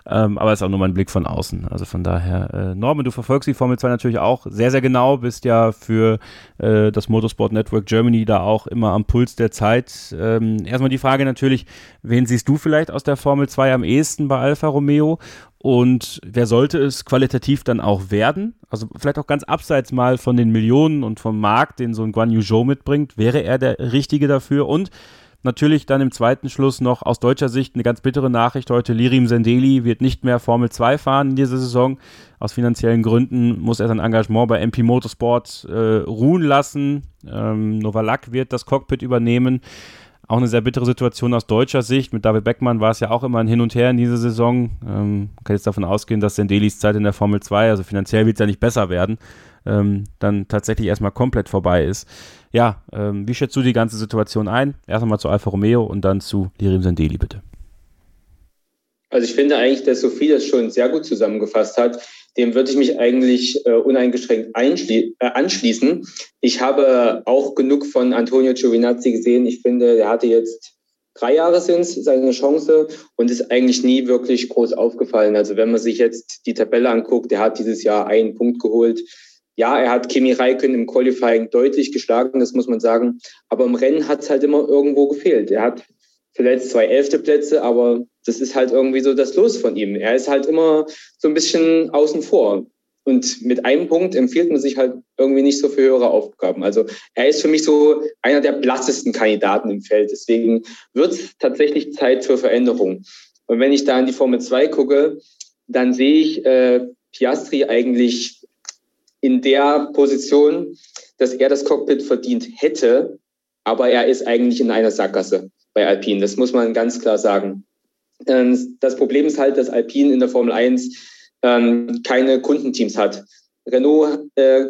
Ähm, aber ist auch nur mein Blick von außen. Also von daher, äh, Norman, du verfolgst die Formel 2 natürlich auch sehr, sehr genau, bist ja für äh, das Motorsport Network Germany da auch immer am Puls der Zeit. Ähm, erstmal die Frage natürlich, wen siehst du vielleicht aus der Formel 2 am ehesten bei Alfa Romeo? Und wer sollte es qualitativ dann auch werden? Also vielleicht auch ganz abseits mal von den Millionen und vom Markt, den so ein Guan Yu Zhou mitbringt. Wäre er der Richtige dafür? Und Natürlich dann im zweiten Schluss noch aus deutscher Sicht eine ganz bittere Nachricht heute. Lirim Sendeli wird nicht mehr Formel 2 fahren in dieser Saison. Aus finanziellen Gründen muss er sein Engagement bei MP Motorsport äh, ruhen lassen. Ähm, Novalak wird das Cockpit übernehmen. Auch eine sehr bittere Situation aus deutscher Sicht. Mit David Beckmann war es ja auch immer ein Hin und Her in dieser Saison. Ähm, kann jetzt davon ausgehen, dass Sendelis Zeit in der Formel 2, also finanziell wird es ja nicht besser werden, ähm, dann tatsächlich erstmal komplett vorbei ist. Ja, ähm, wie schätzt du die ganze Situation ein? Erst einmal zu Alfa Romeo und dann zu Lirim Sendeli, bitte. Also ich finde eigentlich, dass Sophie das schon sehr gut zusammengefasst hat. Dem würde ich mich eigentlich äh, uneingeschränkt äh, anschließen. Ich habe auch genug von Antonio Giovinazzi gesehen. Ich finde, er hatte jetzt drei Jahre sind seine Chance und ist eigentlich nie wirklich groß aufgefallen. Also wenn man sich jetzt die Tabelle anguckt, der hat dieses Jahr einen Punkt geholt. Ja, er hat Kimi Räikkönen im Qualifying deutlich geschlagen, das muss man sagen. Aber im Rennen hat es halt immer irgendwo gefehlt. Er hat zuletzt zwei elfte Plätze, aber das ist halt irgendwie so das Los von ihm. Er ist halt immer so ein bisschen außen vor. Und mit einem Punkt empfiehlt man sich halt irgendwie nicht so für höhere Aufgaben. Also er ist für mich so einer der blassesten Kandidaten im Feld. Deswegen wird es tatsächlich Zeit für Veränderung. Und wenn ich da in die Formel 2 gucke, dann sehe ich äh, Piastri eigentlich in der Position, dass er das Cockpit verdient hätte, aber er ist eigentlich in einer Sackgasse bei Alpine. Das muss man ganz klar sagen. Ähm, das Problem ist halt, dass Alpine in der Formel 1 ähm, keine Kundenteams hat. Renault äh,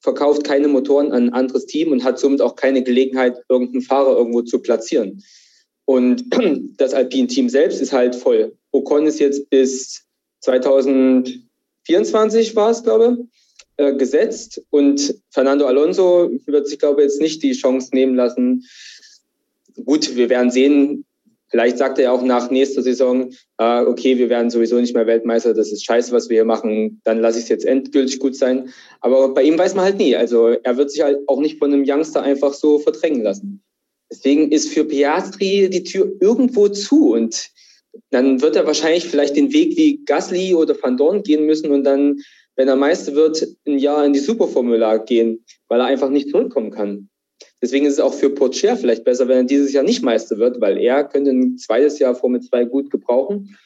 verkauft keine Motoren an ein anderes Team und hat somit auch keine Gelegenheit, irgendeinen Fahrer irgendwo zu platzieren. Und *clears throat* das Alpine-Team selbst ist halt voll. Ocon ist jetzt bis 2024 war es, glaube ich, äh, gesetzt und Fernando Alonso wird sich, glaube ich, jetzt nicht die Chance nehmen lassen. Gut, wir werden sehen, Vielleicht sagt er ja auch nach nächster Saison, äh, okay, wir werden sowieso nicht mehr Weltmeister, das ist scheiße, was wir hier machen, dann lasse ich es jetzt endgültig gut sein. Aber bei ihm weiß man halt nie. Also er wird sich halt auch nicht von einem Youngster einfach so verdrängen lassen. Deswegen ist für Piastri die Tür irgendwo zu und dann wird er wahrscheinlich vielleicht den Weg wie Gasly oder Van Dorn gehen müssen und dann, wenn er Meister wird, ein Jahr in die Superformula gehen, weil er einfach nicht zurückkommen kann. Deswegen ist es auch für Pocher vielleicht besser, wenn er dieses Jahr nicht Meister wird, weil er könnte ein zweites Jahr Formel 2 gut gebrauchen.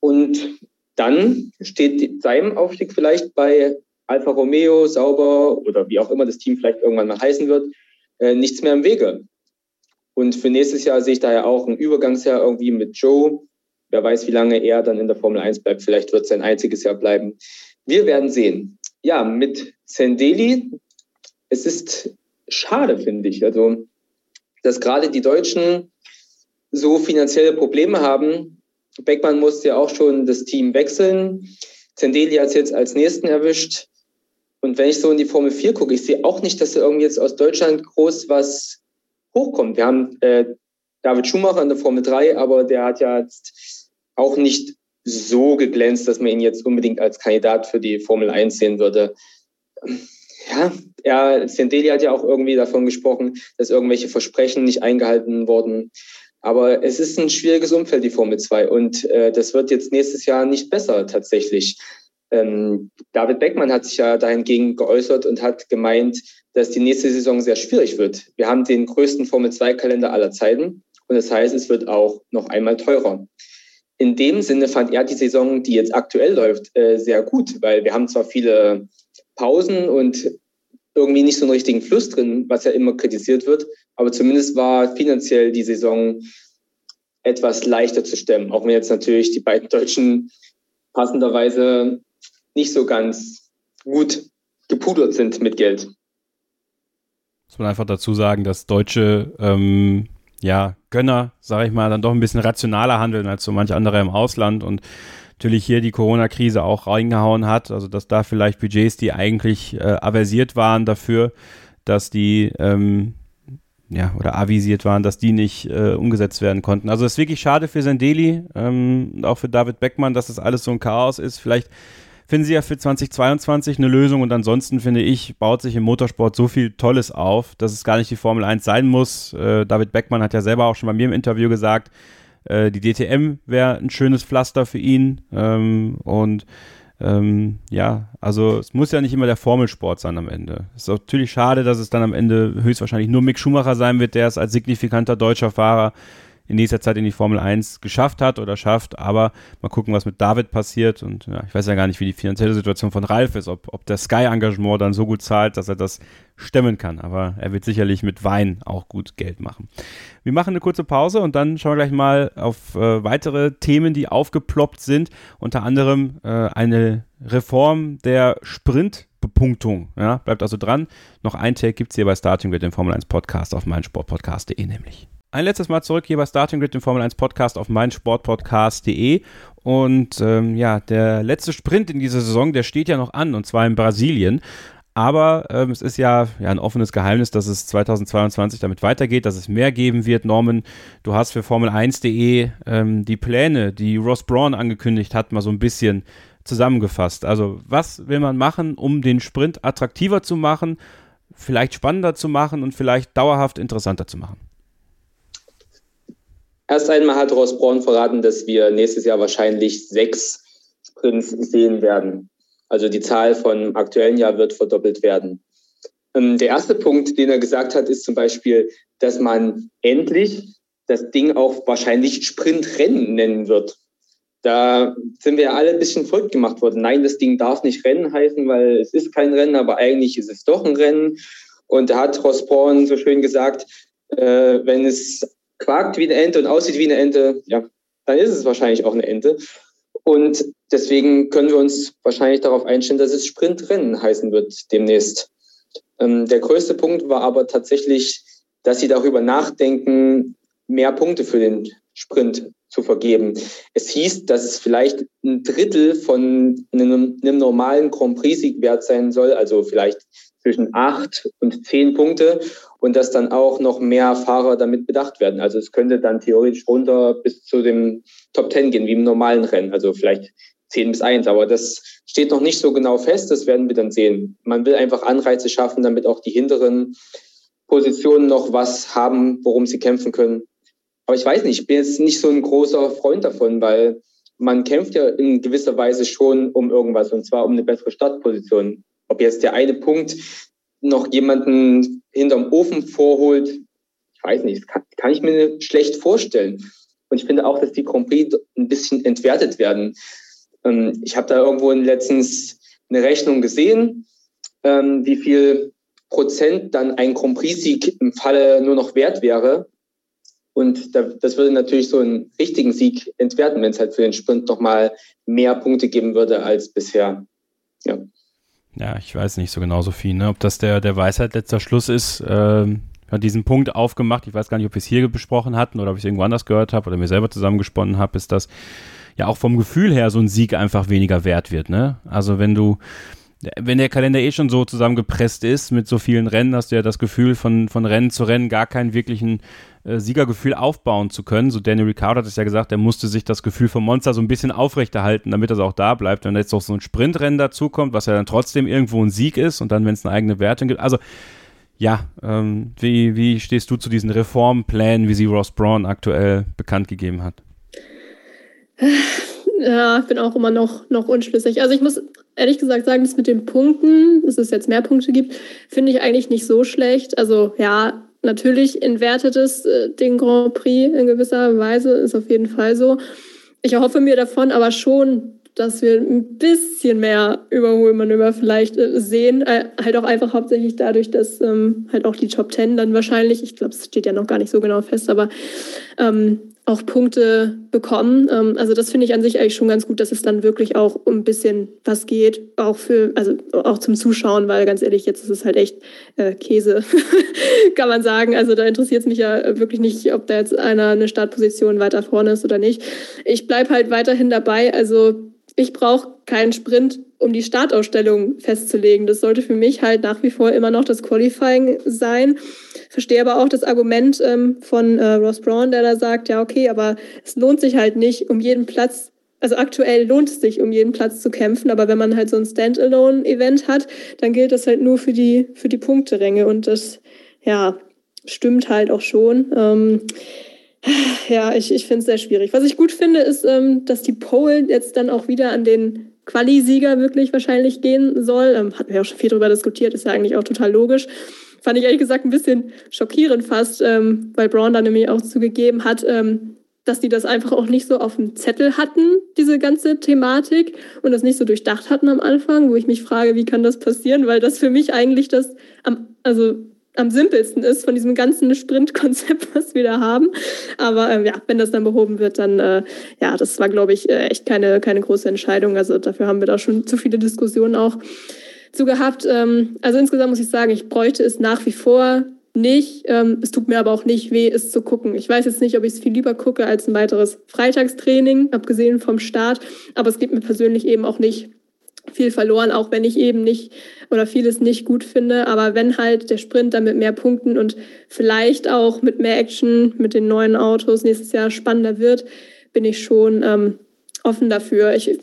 Und dann steht seinem Aufstieg vielleicht bei Alfa Romeo, Sauber oder wie auch immer das Team vielleicht irgendwann mal heißen wird, äh, nichts mehr im Wege. Und für nächstes Jahr sehe ich daher auch ein Übergangsjahr irgendwie mit Joe. Wer weiß, wie lange er dann in der Formel 1 bleibt. Vielleicht wird es sein einziges Jahr bleiben. Wir werden sehen. Ja, mit Sendeli, es ist schade, finde ich. Also, dass gerade die Deutschen so finanzielle Probleme haben. Beckmann musste ja auch schon das Team wechseln. Zendeli hat es jetzt als nächsten erwischt. Und wenn ich so in die Formel 4 gucke, ich sehe auch nicht, dass da irgendwie jetzt aus Deutschland groß was hochkommt. Wir haben äh, David Schumacher in der Formel 3, aber der hat ja jetzt auch nicht so geglänzt, dass man ihn jetzt unbedingt als Kandidat für die Formel 1 sehen würde ja, er, Sendeli hat ja auch irgendwie davon gesprochen, dass irgendwelche Versprechen nicht eingehalten wurden. Aber es ist ein schwieriges Umfeld, die Formel 2. Und äh, das wird jetzt nächstes Jahr nicht besser tatsächlich. Ähm, David Beckmann hat sich ja dahingegen geäußert und hat gemeint, dass die nächste Saison sehr schwierig wird. Wir haben den größten Formel 2-Kalender aller Zeiten. Und das heißt, es wird auch noch einmal teurer. In dem Sinne fand er die Saison, die jetzt aktuell läuft, äh, sehr gut, weil wir haben zwar viele Pausen und irgendwie nicht so einen richtigen Fluss drin, was ja immer kritisiert wird. Aber zumindest war finanziell die Saison etwas leichter zu stemmen, auch wenn jetzt natürlich die beiden Deutschen passenderweise nicht so ganz gut gepudert sind mit Geld. Muss man einfach dazu sagen, dass deutsche ähm, ja, Gönner, sage ich mal, dann doch ein bisschen rationaler handeln als so manche andere im Ausland und natürlich hier die Corona-Krise auch reingehauen hat. Also dass da vielleicht Budgets, die eigentlich äh, aversiert waren dafür, dass die ähm, ja, oder avisiert waren, dass die nicht äh, umgesetzt werden konnten. Also es ist wirklich schade für Sendeli ähm, und auch für David Beckmann, dass das alles so ein Chaos ist. Vielleicht finden sie ja für 2022 eine Lösung und ansonsten finde ich, baut sich im Motorsport so viel Tolles auf, dass es gar nicht die Formel 1 sein muss. Äh, David Beckmann hat ja selber auch schon bei mir im Interview gesagt, äh, die DTM wäre ein schönes Pflaster für ihn. Ähm, und ähm, ja, also es muss ja nicht immer der Formelsport sein am Ende. Es ist natürlich schade, dass es dann am Ende höchstwahrscheinlich nur Mick Schumacher sein wird, der es als signifikanter deutscher Fahrer in nächster Zeit in die Formel 1 geschafft hat oder schafft. Aber mal gucken, was mit David passiert. Und ja, ich weiß ja gar nicht, wie die finanzielle Situation von Ralf ist, ob, ob der Sky-Engagement dann so gut zahlt, dass er das stemmen kann. Aber er wird sicherlich mit Wein auch gut Geld machen. Wir machen eine kurze Pause und dann schauen wir gleich mal auf äh, weitere Themen, die aufgeploppt sind. Unter anderem äh, eine Reform der Sprintbepunktung. Ja, bleibt also dran. Noch ein Tag gibt es hier bei Starting mit dem Formel 1 Podcast auf meinsportpodcast.de nämlich. Ein letztes Mal zurück hier bei Starting Grid, dem Formel 1 Podcast auf meinsportpodcast.de. Und ähm, ja, der letzte Sprint in dieser Saison, der steht ja noch an, und zwar in Brasilien. Aber ähm, es ist ja, ja ein offenes Geheimnis, dass es 2022 damit weitergeht, dass es mehr geben wird. Norman, du hast für Formel1.de ähm, die Pläne, die Ross Braun angekündigt hat, mal so ein bisschen zusammengefasst. Also was will man machen, um den Sprint attraktiver zu machen, vielleicht spannender zu machen und vielleicht dauerhaft interessanter zu machen? Erst einmal hat Ross Braun verraten, dass wir nächstes Jahr wahrscheinlich sechs Sprints sehen werden. Also die Zahl vom aktuellen Jahr wird verdoppelt werden. Ähm, der erste Punkt, den er gesagt hat, ist zum Beispiel, dass man endlich das Ding auch wahrscheinlich Sprintrennen nennen wird. Da sind wir ja alle ein bisschen verrückt gemacht worden. Nein, das Ding darf nicht Rennen heißen, weil es ist kein Rennen, aber eigentlich ist es doch ein Rennen. Und da hat Ross Braun so schön gesagt, äh, wenn es quakt wie eine Ente und aussieht wie eine Ente, ja, dann ist es wahrscheinlich auch eine Ente. Und deswegen können wir uns wahrscheinlich darauf einstellen, dass es Sprintrennen heißen wird demnächst. Ähm, der größte Punkt war aber tatsächlich, dass sie darüber nachdenken, mehr Punkte für den Sprint zu vergeben. Es hieß, dass es vielleicht ein Drittel von einem, einem normalen Grand Prix-Sieg wert sein soll, also vielleicht zwischen acht und zehn Punkte und dass dann auch noch mehr Fahrer damit bedacht werden. Also es könnte dann theoretisch runter bis zu dem Top Ten gehen, wie im normalen Rennen, also vielleicht zehn bis eins. Aber das steht noch nicht so genau fest, das werden wir dann sehen. Man will einfach Anreize schaffen, damit auch die hinteren Positionen noch was haben, worum sie kämpfen können. Aber ich weiß nicht, ich bin jetzt nicht so ein großer Freund davon, weil man kämpft ja in gewisser Weise schon um irgendwas und zwar um eine bessere Startposition. Ob jetzt der eine Punkt noch jemanden hinterm Ofen vorholt, ich weiß nicht, kann, kann ich mir schlecht vorstellen. Und ich finde auch, dass die Grand Prix ein bisschen entwertet werden. Ähm, ich habe da irgendwo letztens eine Rechnung gesehen, ähm, wie viel Prozent dann ein Grand Prix-Sieg im Falle nur noch wert wäre. Und das würde natürlich so einen richtigen Sieg entwerten, wenn es halt für den Sprint nochmal mehr Punkte geben würde als bisher. Ja. Ja, ich weiß nicht so genau, Sophie, ne? ob das der, der Weisheit letzter Schluss ist. Ähm, hat diesen Punkt aufgemacht. Ich weiß gar nicht, ob wir es hier besprochen hatten oder ob ich es irgendwo anders gehört habe oder mir selber zusammengesponnen habe, ist, dass ja auch vom Gefühl her so ein Sieg einfach weniger wert wird. Ne? Also wenn du, wenn der Kalender eh schon so zusammengepresst ist mit so vielen Rennen, hast du ja das Gefühl, von, von Rennen zu Rennen gar keinen wirklichen äh, Siegergefühl aufbauen zu können. So Daniel Ricciardo hat es ja gesagt, er musste sich das Gefühl vom Monster so ein bisschen aufrechterhalten, damit das auch da bleibt. Wenn jetzt noch so ein Sprintrennen dazukommt, was ja dann trotzdem irgendwo ein Sieg ist und dann, wenn es eine eigene Wertung gibt. Also ja, ähm, wie, wie stehst du zu diesen Reformplänen, wie sie Ross Braun aktuell bekannt gegeben hat? Ja, ich bin auch immer noch, noch unschlüssig. Also ich muss ehrlich gesagt sagen, das mit den Punkten, dass es jetzt mehr Punkte gibt, finde ich eigentlich nicht so schlecht. Also ja, natürlich entwertet es äh, den Grand Prix in gewisser Weise, ist auf jeden Fall so. Ich erhoffe mir davon aber schon, dass wir ein bisschen mehr Überholmanöver vielleicht äh, sehen. Äh, halt auch einfach hauptsächlich dadurch, dass ähm, halt auch die Top Ten dann wahrscheinlich, ich glaube, es steht ja noch gar nicht so genau fest, aber ähm, auch Punkte bekommen. Ähm, also das finde ich an sich eigentlich schon ganz gut, dass es dann wirklich auch um ein bisschen was geht, auch für, also auch zum Zuschauen, weil ganz ehrlich, jetzt ist es halt echt äh, Käse, *laughs* kann man sagen. Also da interessiert es mich ja wirklich nicht, ob da jetzt einer eine Startposition weiter vorne ist oder nicht. Ich bleibe halt weiterhin dabei. Also ich brauche keinen Sprint, um die Startausstellung festzulegen. Das sollte für mich halt nach wie vor immer noch das Qualifying sein. Verstehe aber auch das Argument ähm, von äh, Ross Braun, der da sagt, ja, okay, aber es lohnt sich halt nicht, um jeden Platz also aktuell lohnt es sich, um jeden Platz zu kämpfen, aber wenn man halt so ein Standalone-Event hat, dann gilt das halt nur für die, für die Punkteränge und das, ja, stimmt halt auch schon. Ähm, ja, ich, ich finde es sehr schwierig. Was ich gut finde, ist, ähm, dass die Pole jetzt dann auch wieder an den Quali-Sieger wirklich wahrscheinlich gehen soll. Ähm, hatten wir auch schon viel darüber diskutiert, ist ja eigentlich auch total logisch. Fand ich ehrlich gesagt ein bisschen schockierend fast, ähm, weil Braun dann nämlich auch zugegeben hat, ähm, dass die das einfach auch nicht so auf dem Zettel hatten, diese ganze Thematik, und das nicht so durchdacht hatten am Anfang, wo ich mich frage, wie kann das passieren, weil das für mich eigentlich das also am simpelsten ist von diesem ganzen Sprintkonzept, *laughs* was wir da haben. Aber ähm, ja, wenn das dann behoben wird, dann äh, ja, das war, glaube ich, äh, echt keine, keine große Entscheidung. Also dafür haben wir da schon zu viele Diskussionen auch zu gehabt. Ähm, also insgesamt muss ich sagen, ich bräuchte es nach wie vor nicht. Ähm, es tut mir aber auch nicht weh, es zu gucken. Ich weiß jetzt nicht, ob ich es viel lieber gucke als ein weiteres Freitagstraining, abgesehen vom Start. Aber es geht mir persönlich eben auch nicht viel verloren, auch wenn ich eben nicht oder vieles nicht gut finde. Aber wenn halt der Sprint dann mit mehr Punkten und vielleicht auch mit mehr Action mit den neuen Autos nächstes Jahr spannender wird, bin ich schon ähm, offen dafür. Ich,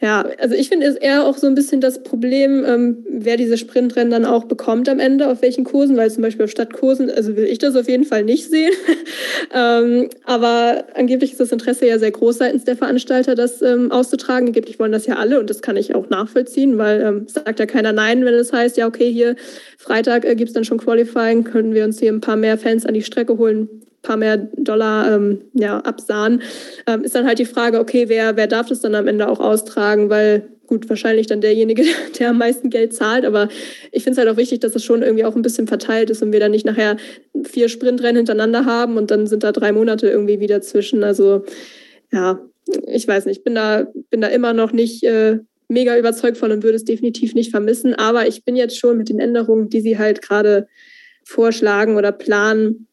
ja, also ich finde es eher auch so ein bisschen das Problem, ähm, wer diese Sprintrennen dann auch bekommt am Ende, auf welchen Kursen, weil zum Beispiel auf Stadtkursen, also will ich das auf jeden Fall nicht sehen. *laughs* ähm, aber angeblich ist das Interesse ja sehr groß seitens der Veranstalter, das ähm, auszutragen. Angeblich wollen das ja alle und das kann ich auch nachvollziehen, weil ähm, sagt ja keiner Nein, wenn es heißt, ja, okay, hier Freitag äh, gibt es dann schon Qualifying, können wir uns hier ein paar mehr Fans an die Strecke holen paar mehr Dollar ähm, ja, absahen, ähm, ist dann halt die Frage, okay, wer, wer darf das dann am Ende auch austragen, weil gut, wahrscheinlich dann derjenige, *laughs* der am meisten Geld zahlt, aber ich finde es halt auch wichtig, dass das schon irgendwie auch ein bisschen verteilt ist und wir dann nicht nachher vier Sprintrennen hintereinander haben und dann sind da drei Monate irgendwie wieder zwischen. Also ja, ich weiß nicht, bin da, bin da immer noch nicht äh, mega überzeugt von und würde es definitiv nicht vermissen, aber ich bin jetzt schon mit den Änderungen, die sie halt gerade vorschlagen oder planen,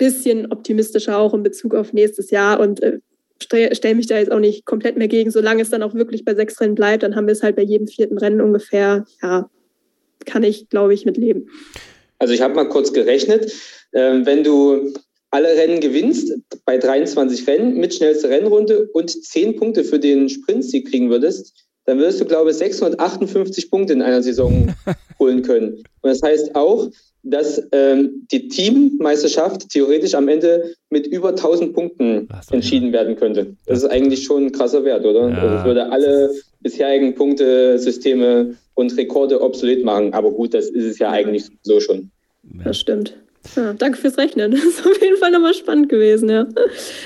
bisschen optimistischer auch in Bezug auf nächstes Jahr und äh, stelle mich da jetzt auch nicht komplett mehr gegen. Solange es dann auch wirklich bei sechs Rennen bleibt, dann haben wir es halt bei jedem vierten Rennen ungefähr. Ja, kann ich, glaube ich, mit leben. Also ich habe mal kurz gerechnet. Ähm, wenn du alle Rennen gewinnst, bei 23 Rennen mit schnellster Rennrunde und 10 Punkte für den Sprintsieg kriegen würdest, dann würdest du, glaube ich, 658 Punkte in einer Saison *laughs* holen können. Und das heißt auch, dass ähm, die Teammeisterschaft theoretisch am Ende mit über 1000 Punkten entschieden werden könnte. Das ist eigentlich schon ein krasser Wert, oder? Ja. Also würde alle bisherigen Punktesysteme und Rekorde obsolet machen. Aber gut, das ist es ja eigentlich so schon. Das stimmt. Ja, danke fürs Rechnen. *laughs* Das ist auf jeden Fall nochmal spannend gewesen, ja.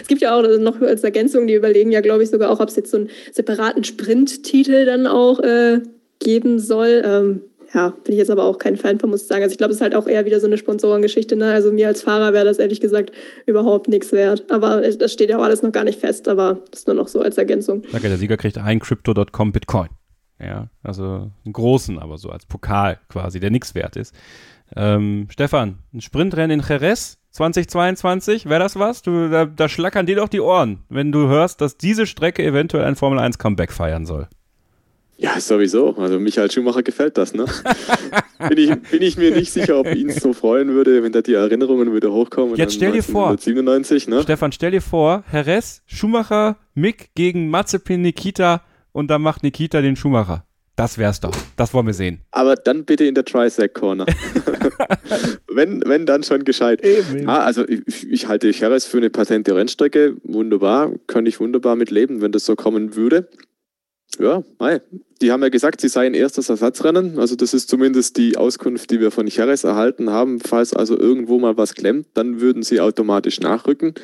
Es gibt ja auch noch als Ergänzung, die überlegen ja, glaube ich, sogar auch, ob es jetzt so einen separaten Sprint-Titel dann auch äh, geben soll. Ähm, ja, bin ich jetzt aber auch kein Fan von, muss ich sagen. Also ich glaube, es ist halt auch eher wieder so eine Sponsorengeschichte. Ne? Also mir als Fahrer wäre das ehrlich gesagt überhaupt nichts wert. Aber das steht ja auch alles noch gar nicht fest, aber das ist nur noch so als Ergänzung. Okay, der Sieger kriegt ein Crypto.com Bitcoin. Ja, also einen großen, aber so als Pokal quasi, der nichts wert ist. Ähm, Stefan, ein Sprintrennen in Jerez 2022, wäre das was? Du, da, da schlackern dir doch die Ohren, wenn du hörst, dass diese Strecke eventuell ein Formel 1 Comeback feiern soll. Ja, sowieso. Also Michael Schumacher gefällt das, ne? *laughs* bin, ich, bin ich mir nicht sicher, ob ihn so freuen würde, wenn da die Erinnerungen wieder hochkommen. Jetzt stell dir vor, 97, ne? Stefan, stell dir vor, Herres, Schumacher, Mick gegen Mazepin, Nikita und dann macht Nikita den Schumacher. Das wär's doch. Das wollen wir sehen. Aber dann bitte in der Trisac Corner. *laughs* wenn, wenn dann schon gescheit. Eben. Ah, also ich, ich halte Jerez für eine patente Rennstrecke. Wunderbar. Könnte ich wunderbar mit leben, wenn das so kommen würde. Ja, mei. Die haben ja gesagt, sie seien erstes Ersatzrennen. Also das ist zumindest die Auskunft, die wir von Jerez erhalten haben. Falls also irgendwo mal was klemmt, dann würden sie automatisch nachrücken.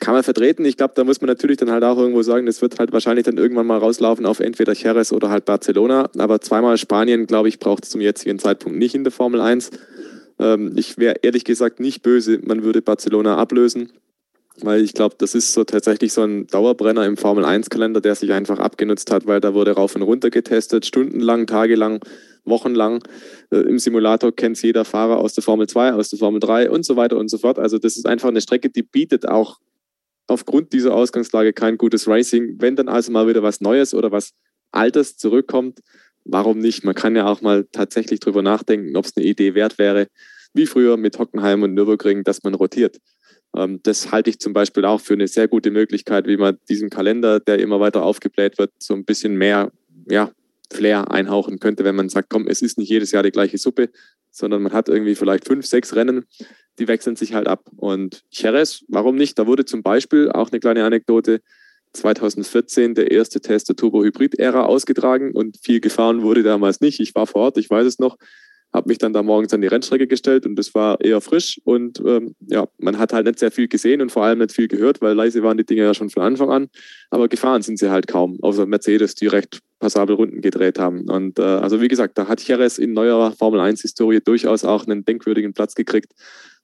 Kann man vertreten. Ich glaube, da muss man natürlich dann halt auch irgendwo sagen, das wird halt wahrscheinlich dann irgendwann mal rauslaufen auf entweder Jerez oder halt Barcelona. Aber zweimal Spanien, glaube ich, braucht es zum jetzigen Zeitpunkt nicht in der Formel 1. Ähm, ich wäre ehrlich gesagt nicht böse, man würde Barcelona ablösen weil ich glaube, das ist so tatsächlich so ein Dauerbrenner im Formel 1-Kalender, der sich einfach abgenutzt hat, weil da wurde rauf und runter getestet, stundenlang, tagelang, wochenlang. Äh, Im Simulator kennt es jeder Fahrer aus der Formel 2, aus der Formel 3 und so weiter und so fort. Also das ist einfach eine Strecke, die bietet auch aufgrund dieser Ausgangslage kein gutes Racing. Wenn dann also mal wieder was Neues oder was Altes zurückkommt, warum nicht? Man kann ja auch mal tatsächlich drüber nachdenken, ob es eine Idee wert wäre, wie früher mit Hockenheim und Nürburgring, dass man rotiert. Ähm, das halte ich zum Beispiel auch für eine sehr gute Möglichkeit, wie man diesem Kalender, der immer weiter aufgebläht wird, so ein bisschen mehr ja, Flair einhauchen könnte, wenn man sagt, komm, es ist nicht jedes Jahr die gleiche Suppe, sondern man hat irgendwie vielleicht fünf, sechs Rennen, die wechseln sich halt ab. Und Jerez, warum nicht? Da wurde zum Beispiel auch eine kleine Anekdote 2014 der erste Test der Turbo-Hybrid-Ära ausgetragen und viel gefahren wurde damals nicht. Ich war vor Ort, ich weiß es noch habe mich dann da morgens an die Rennstrecke gestellt und das war eher frisch und ähm, ja, man hat halt nicht sehr viel gesehen und vor allem nicht viel gehört, weil leise waren die Dinge ja schon von Anfang an, aber gefahren sind sie halt kaum, außer Mercedes, die recht passabel Runden gedreht haben. Und äh, also wie gesagt, da hat Jerez in neuerer Formel 1 Historie durchaus auch einen denkwürdigen Platz gekriegt,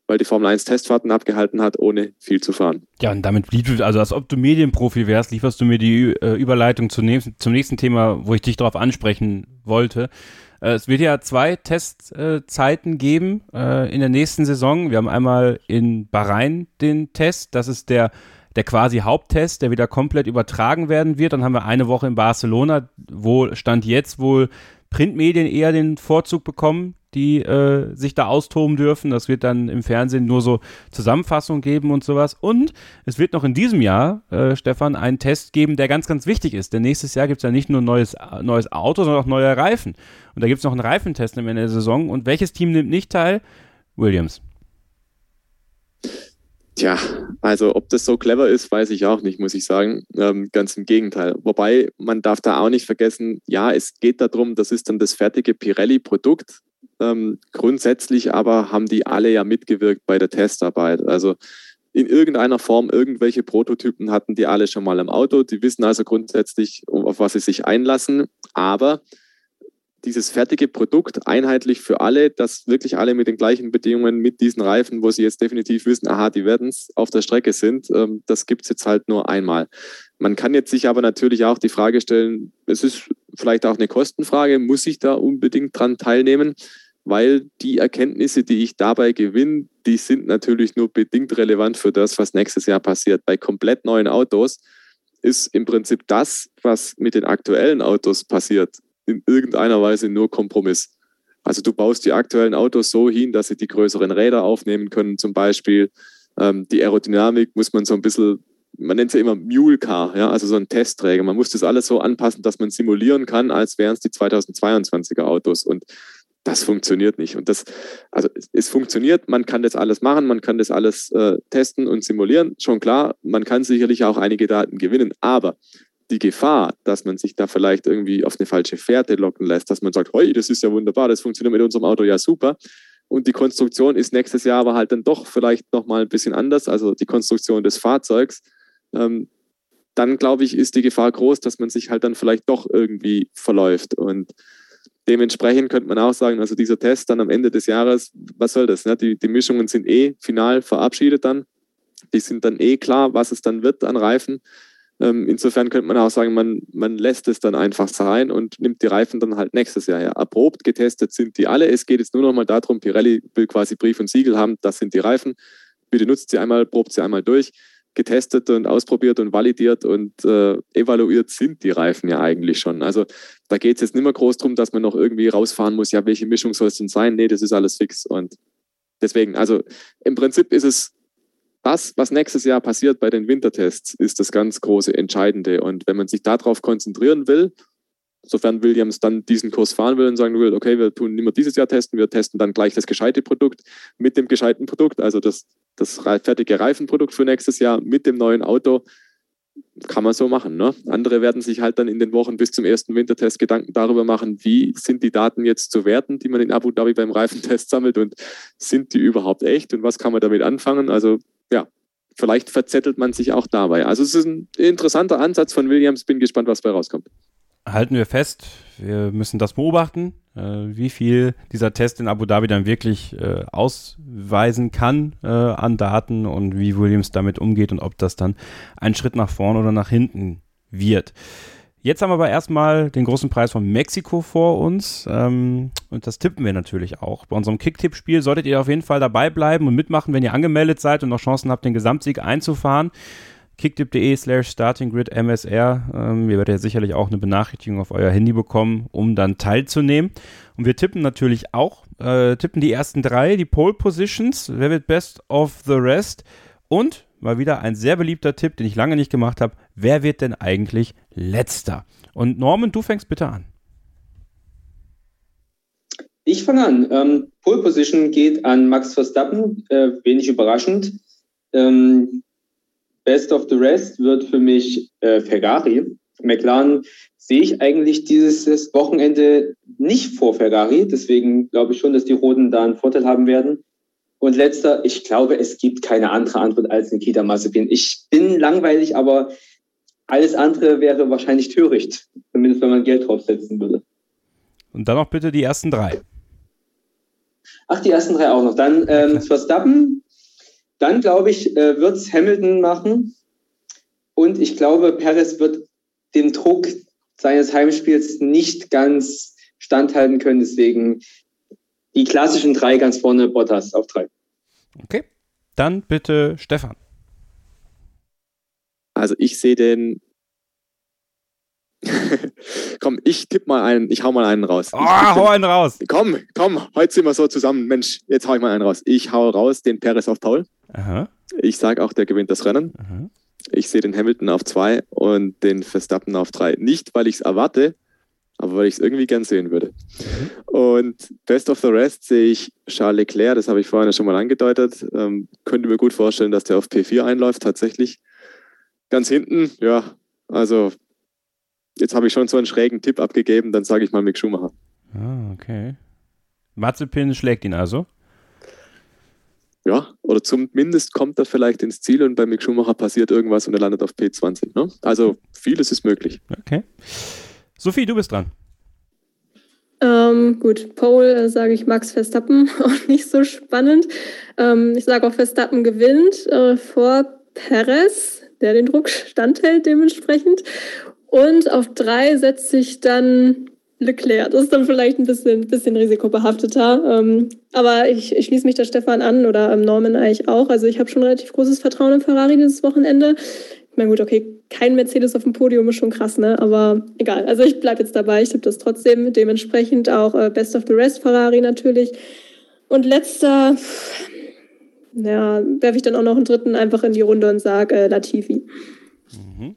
weil die Formel 1 Testfahrten abgehalten hat, ohne viel zu fahren. Ja, und damit liefert, also als ob du Medienprofi wärst, lieferst du mir die äh, Überleitung zum nächsten, zum nächsten Thema, wo ich dich darauf ansprechen wollte. Äh, es wird ja zwei Testzeiten geben äh, in der nächsten Saison. Wir haben einmal in Bahrain den Test, das ist der der quasi Haupttest, der wieder komplett übertragen werden wird. Dann haben wir eine Woche in Barcelona, wo Stand jetzt wohl Printmedien eher den Vorzug bekommen, die äh, sich da austoben dürfen. Das wird dann im Fernsehen nur so Zusammenfassungen geben und sowas. Und es wird noch in diesem Jahr, äh, Stefan, einen Test geben, der ganz, ganz wichtig ist. Denn nächstes Jahr gibt es ja nicht nur ein neues, neues Auto, sondern auch neue Reifen. Und da gibt es noch einen Reifentest am Ende der Saison. Und welches Team nimmt nicht teil? Williams. Tja, also ob das so clever ist, weiß ich auch nicht, muss ich sagen. Ähm, ganz im Gegenteil. Wobei man darf da auch nicht vergessen, ja, es geht darum, das ist dann das fertige Pirelli-Produkt. Ähm, grundsätzlich aber haben die alle ja mitgewirkt bei der Testarbeit. Also in irgendeiner Form irgendwelche Prototypen hatten die alle schon mal im Auto. Die wissen also grundsätzlich, auf was sie sich einlassen. Aber dieses fertige Produkt einheitlich für alle, dass wirklich alle mit den gleichen Bedingungen, mit diesen Reifen, wo sie jetzt definitiv wissen, aha, die werden es auf der Strecke sind, ähm, das gibt es jetzt halt nur einmal. Man kann jetzt sich aber natürlich auch die Frage stellen, es ist vielleicht auch eine Kostenfrage, muss ich da unbedingt dran teilnehmen? Weil die Erkenntnisse, die ich dabei gewinne, die sind natürlich nur bedingt relevant für das, was nächstes Jahr passiert. Bei komplett neuen Autos ist im Prinzip das, was mit den aktuellen Autos passiert, in irgendeiner Weise nur Kompromiss. Also du baust die aktuellen Autos so hin, dass sie die größeren Räder aufnehmen können zum Beispiel. Ähm, die Aerodynamik muss man so ein bisschen, man nennt es ja immer Mule Car, ja, also so ein Testträger. Man muss das alles so anpassen, dass man simulieren kann, als wären es die 2022er Autos. Und das funktioniert nicht. Und das, also es, es, funktioniert, man kann das alles machen, man kann das alles äh, testen und simulieren, schon klar, man kann sicherlich auch einige Daten gewinnen, aber die Gefahr, dass man sich da vielleicht irgendwie auf eine falsche Fährte locken lässt, dass man sagt, hey, das ist ja wunderbar, das funktioniert mit unserem Auto ja super. Und die Konstruktion ist nächstes Jahr aber halt dann doch vielleicht nochmal ein bisschen anders, also die Konstruktion des Fahrzeugs. Ähm, dann glaube ich, ist die Gefahr groß, dass man sich halt dann vielleicht doch irgendwie verläuft. Und dementsprechend könnte man auch sagen, also dieser Test dann am Ende des Jahres, was soll das? Ne? Die, die Mischungen sind eh final verabschiedet dann. Die sind dann eh klar, was es dann wird an Reifen. Ähm, insofern könnte man auch sagen, man, man lässt es dann einfach sein und nimmt die Reifen dann halt nächstes Jahr her. Erprobt, getestet sind die alle. Es geht jetzt nur noch mal darum, Pirelli will quasi Brief und Siegel haben, das sind die Reifen. Bitte nutzt sie einmal, probt sie einmal durch. Getestet und ausprobiert und validiert und äh, evaluiert sind die Reifen ja eigentlich schon. Also da geht es jetzt nicht mehr groß darum, dass man noch irgendwie rausfahren muss, ja, welche Mischung soll es denn sein? Nee, das ist alles fix. Und deswegen, also im Prinzip ist es das, was nächstes Jahr passiert bei den Wintertests, ist das ganz große Entscheidende. Und wenn man sich darauf konzentrieren will, sofern Williams dann diesen Kurs fahren will und sagen will, okay, wir tun nicht mehr dieses Jahr testen, wir testen dann gleich das gescheite Produkt mit dem gescheiten Produkt, also das, das fertige Reifenprodukt für nächstes Jahr mit dem neuen Auto, kann man so machen. Ne? Andere werden sich halt dann in den Wochen bis zum ersten Wintertest Gedanken darüber machen, wie sind die Daten jetzt zu werten, die man in Abu Dhabi beim Reifentest sammelt und sind die überhaupt echt und was kann man damit anfangen? Also ja, vielleicht verzettelt man sich auch dabei. Also es ist ein interessanter Ansatz von Williams. Bin gespannt, was dabei rauskommt. Halten wir fest, wir müssen das beobachten, äh, wie viel dieser Test in Abu Dhabi dann wirklich äh, ausweisen kann äh, an Daten und wie Williams damit umgeht und ob das dann ein Schritt nach vorn oder nach hinten wird. Jetzt haben wir aber erstmal den großen Preis von Mexiko vor uns. Ähm, und das tippen wir natürlich auch. Bei unserem Kick-Tipp-Spiel solltet ihr auf jeden Fall dabei bleiben und mitmachen, wenn ihr angemeldet seid und noch Chancen habt, den Gesamtsieg einzufahren. Kicktipp.de slash startinggrid MSR. Ähm, ihr werdet ja sicherlich auch eine Benachrichtigung auf euer Handy bekommen, um dann teilzunehmen. Und wir tippen natürlich auch, äh, tippen die ersten drei, die Pole Positions. Wer wird best of the rest? Und mal wieder ein sehr beliebter Tipp, den ich lange nicht gemacht habe. Wer wird denn eigentlich letzter? Und Norman, du fängst bitte an. Ich fange an. Ähm, Pole Position geht an Max Verstappen, äh, wenig überraschend. Ähm, Best of the Rest wird für mich äh, Ferrari. McLaren sehe ich eigentlich dieses Wochenende nicht vor Ferrari. Deswegen glaube ich schon, dass die Roten da einen Vorteil haben werden. Und letzter, ich glaube, es gibt keine andere Antwort als Nikita Mazepin. Ich bin langweilig, aber alles andere wäre wahrscheinlich töricht. Zumindest wenn man Geld draufsetzen würde. Und dann noch bitte die ersten drei. Ach, die ersten drei auch noch. Dann ähm, Verstappen. Dann, glaube ich, äh, wird es Hamilton machen. Und ich glaube, Perez wird dem Druck seines Heimspiels nicht ganz standhalten können. Deswegen die klassischen drei ganz vorne, Bottas auf drei. Okay, dann bitte Stefan. Also ich sehe den. *laughs* komm, ich tipp mal einen, ich hau mal einen raus. Oh, hau einen raus. Komm, komm, heute sind wir so zusammen. Mensch, jetzt hau ich mal einen raus. Ich hau raus den Perez auf Paul. Aha. Ich sage auch, der gewinnt das Rennen. Aha. Ich sehe den Hamilton auf zwei und den Verstappen auf drei. Nicht, weil ich es erwarte, aber weil ich es irgendwie gern sehen würde. Und Best of the Rest sehe ich Charles Leclerc, das habe ich vorhin schon mal angedeutet. Ähm, könnte mir gut vorstellen, dass der auf P4 einläuft, tatsächlich. Ganz hinten, ja, also jetzt habe ich schon so einen schrägen Tipp abgegeben, dann sage ich mal Mick Schumacher. Ah, okay. Mazepin schlägt ihn also? Ja, oder zumindest kommt er vielleicht ins Ziel und bei Mick Schumacher passiert irgendwas und er landet auf P20. Ne? Also vieles ist möglich. Okay. Sophie, du bist dran. Ähm, gut, Pole äh, sage ich Max Verstappen, *laughs* auch nicht so spannend. Ähm, ich sage auch Verstappen gewinnt äh, vor Perez, der den Druck standhält dementsprechend. Und auf drei setze ich dann Leclerc. Das ist dann vielleicht ein bisschen, bisschen risikobehafteter. Ähm, aber ich, ich schließe mich da Stefan an oder ähm, Norman eigentlich auch. Also ich habe schon relativ großes Vertrauen in Ferrari dieses Wochenende. Ich meine, gut, okay, kein Mercedes auf dem Podium ist schon krass, ne? Aber egal. Also ich bleibe jetzt dabei. Ich tippe das trotzdem. Dementsprechend auch äh, Best of the Rest Ferrari natürlich. Und letzter, ja, werfe ich dann auch noch einen dritten einfach in die Runde und sage äh, Latifi. Mhm.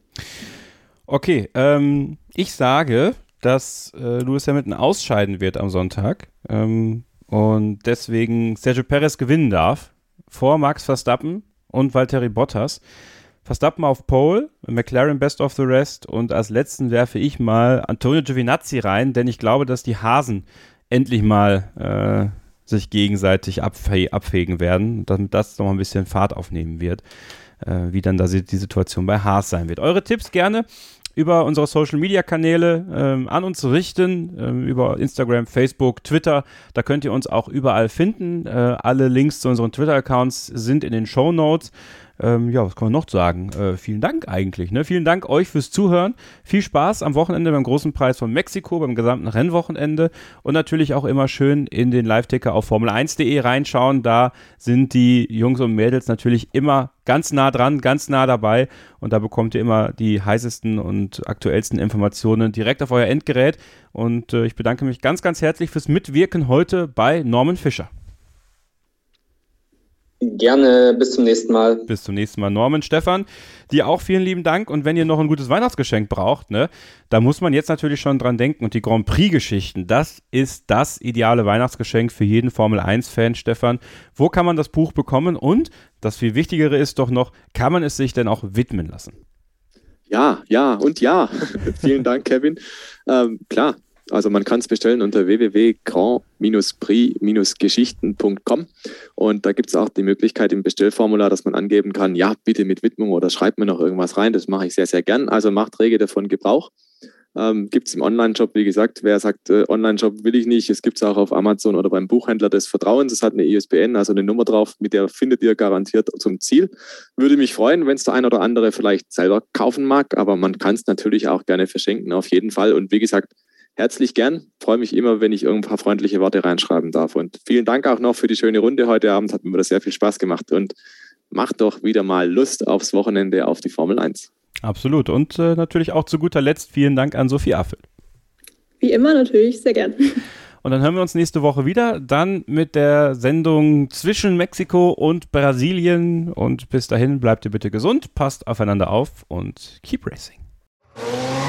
Okay, ähm, ich sage, dass äh, Lewis Hamilton ausscheiden wird am Sonntag ähm, und deswegen Sergio Perez gewinnen darf vor Max Verstappen und Valtteri Bottas. Verstappen auf Pole, McLaren Best of the Rest und als letzten werfe ich mal Antonio Giovinazzi rein, denn ich glaube, dass die Hasen endlich mal äh, sich gegenseitig abfe abfegen werden, damit das nochmal ein bisschen Fahrt aufnehmen wird, äh, wie dann da die Situation bei Haas sein wird. Eure Tipps gerne über unsere Social Media Kanäle ähm, an uns richten, ähm, über Instagram, Facebook, Twitter. Da könnt ihr uns auch überall finden. Äh, alle Links zu unseren Twitter-Accounts sind in den Show Notes. Ähm, ja, was kann man noch sagen? Äh, vielen Dank eigentlich. Ne? Vielen Dank euch fürs Zuhören. Viel Spaß am Wochenende beim großen Preis von Mexiko, beim gesamten Rennwochenende und natürlich auch immer schön in den Live-Ticker auf Formel1.de reinschauen. Da sind die Jungs und Mädels natürlich immer ganz nah dran, ganz nah dabei und da bekommt ihr immer die heißesten und aktuellsten Informationen direkt auf euer Endgerät. Und äh, ich bedanke mich ganz, ganz herzlich fürs Mitwirken heute bei Norman Fischer. Gerne, bis zum nächsten Mal. Bis zum nächsten Mal, Norman, Stefan. Dir auch vielen lieben Dank. Und wenn ihr noch ein gutes Weihnachtsgeschenk braucht, ne, da muss man jetzt natürlich schon dran denken. Und die Grand Prix-Geschichten, das ist das ideale Weihnachtsgeschenk für jeden Formel 1-Fan, Stefan. Wo kann man das Buch bekommen? Und das viel Wichtigere ist doch noch, kann man es sich denn auch widmen lassen? Ja, ja und ja. *laughs* Vielen Dank, Kevin. Ähm, klar, also man kann es bestellen unter www.grand-prix-geschichten.com und da gibt es auch die Möglichkeit im Bestellformular, dass man angeben kann, ja, bitte mit Widmung oder schreibt mir noch irgendwas rein. Das mache ich sehr, sehr gern. Also macht rege davon Gebrauch. Ähm, gibt es im Online-Shop, wie gesagt, wer sagt, äh, Online-Shop will ich nicht, es gibt es auch auf Amazon oder beim Buchhändler des Vertrauens. Es hat eine ISBN, also eine Nummer drauf, mit der findet ihr garantiert zum Ziel. Würde mich freuen, wenn es der ein oder andere vielleicht selber kaufen mag, aber man kann es natürlich auch gerne verschenken, auf jeden Fall. Und wie gesagt, herzlich gern. Freue mich immer, wenn ich ein paar freundliche Worte reinschreiben darf. Und vielen Dank auch noch für die schöne Runde heute Abend. Hat mir wieder sehr viel Spaß gemacht und macht doch wieder mal Lust aufs Wochenende auf die Formel 1. Absolut. Und äh, natürlich auch zu guter Letzt vielen Dank an Sophie Affel. Wie immer natürlich, sehr gern. Und dann hören wir uns nächste Woche wieder, dann mit der Sendung zwischen Mexiko und Brasilien. Und bis dahin bleibt ihr bitte gesund, passt aufeinander auf und keep racing.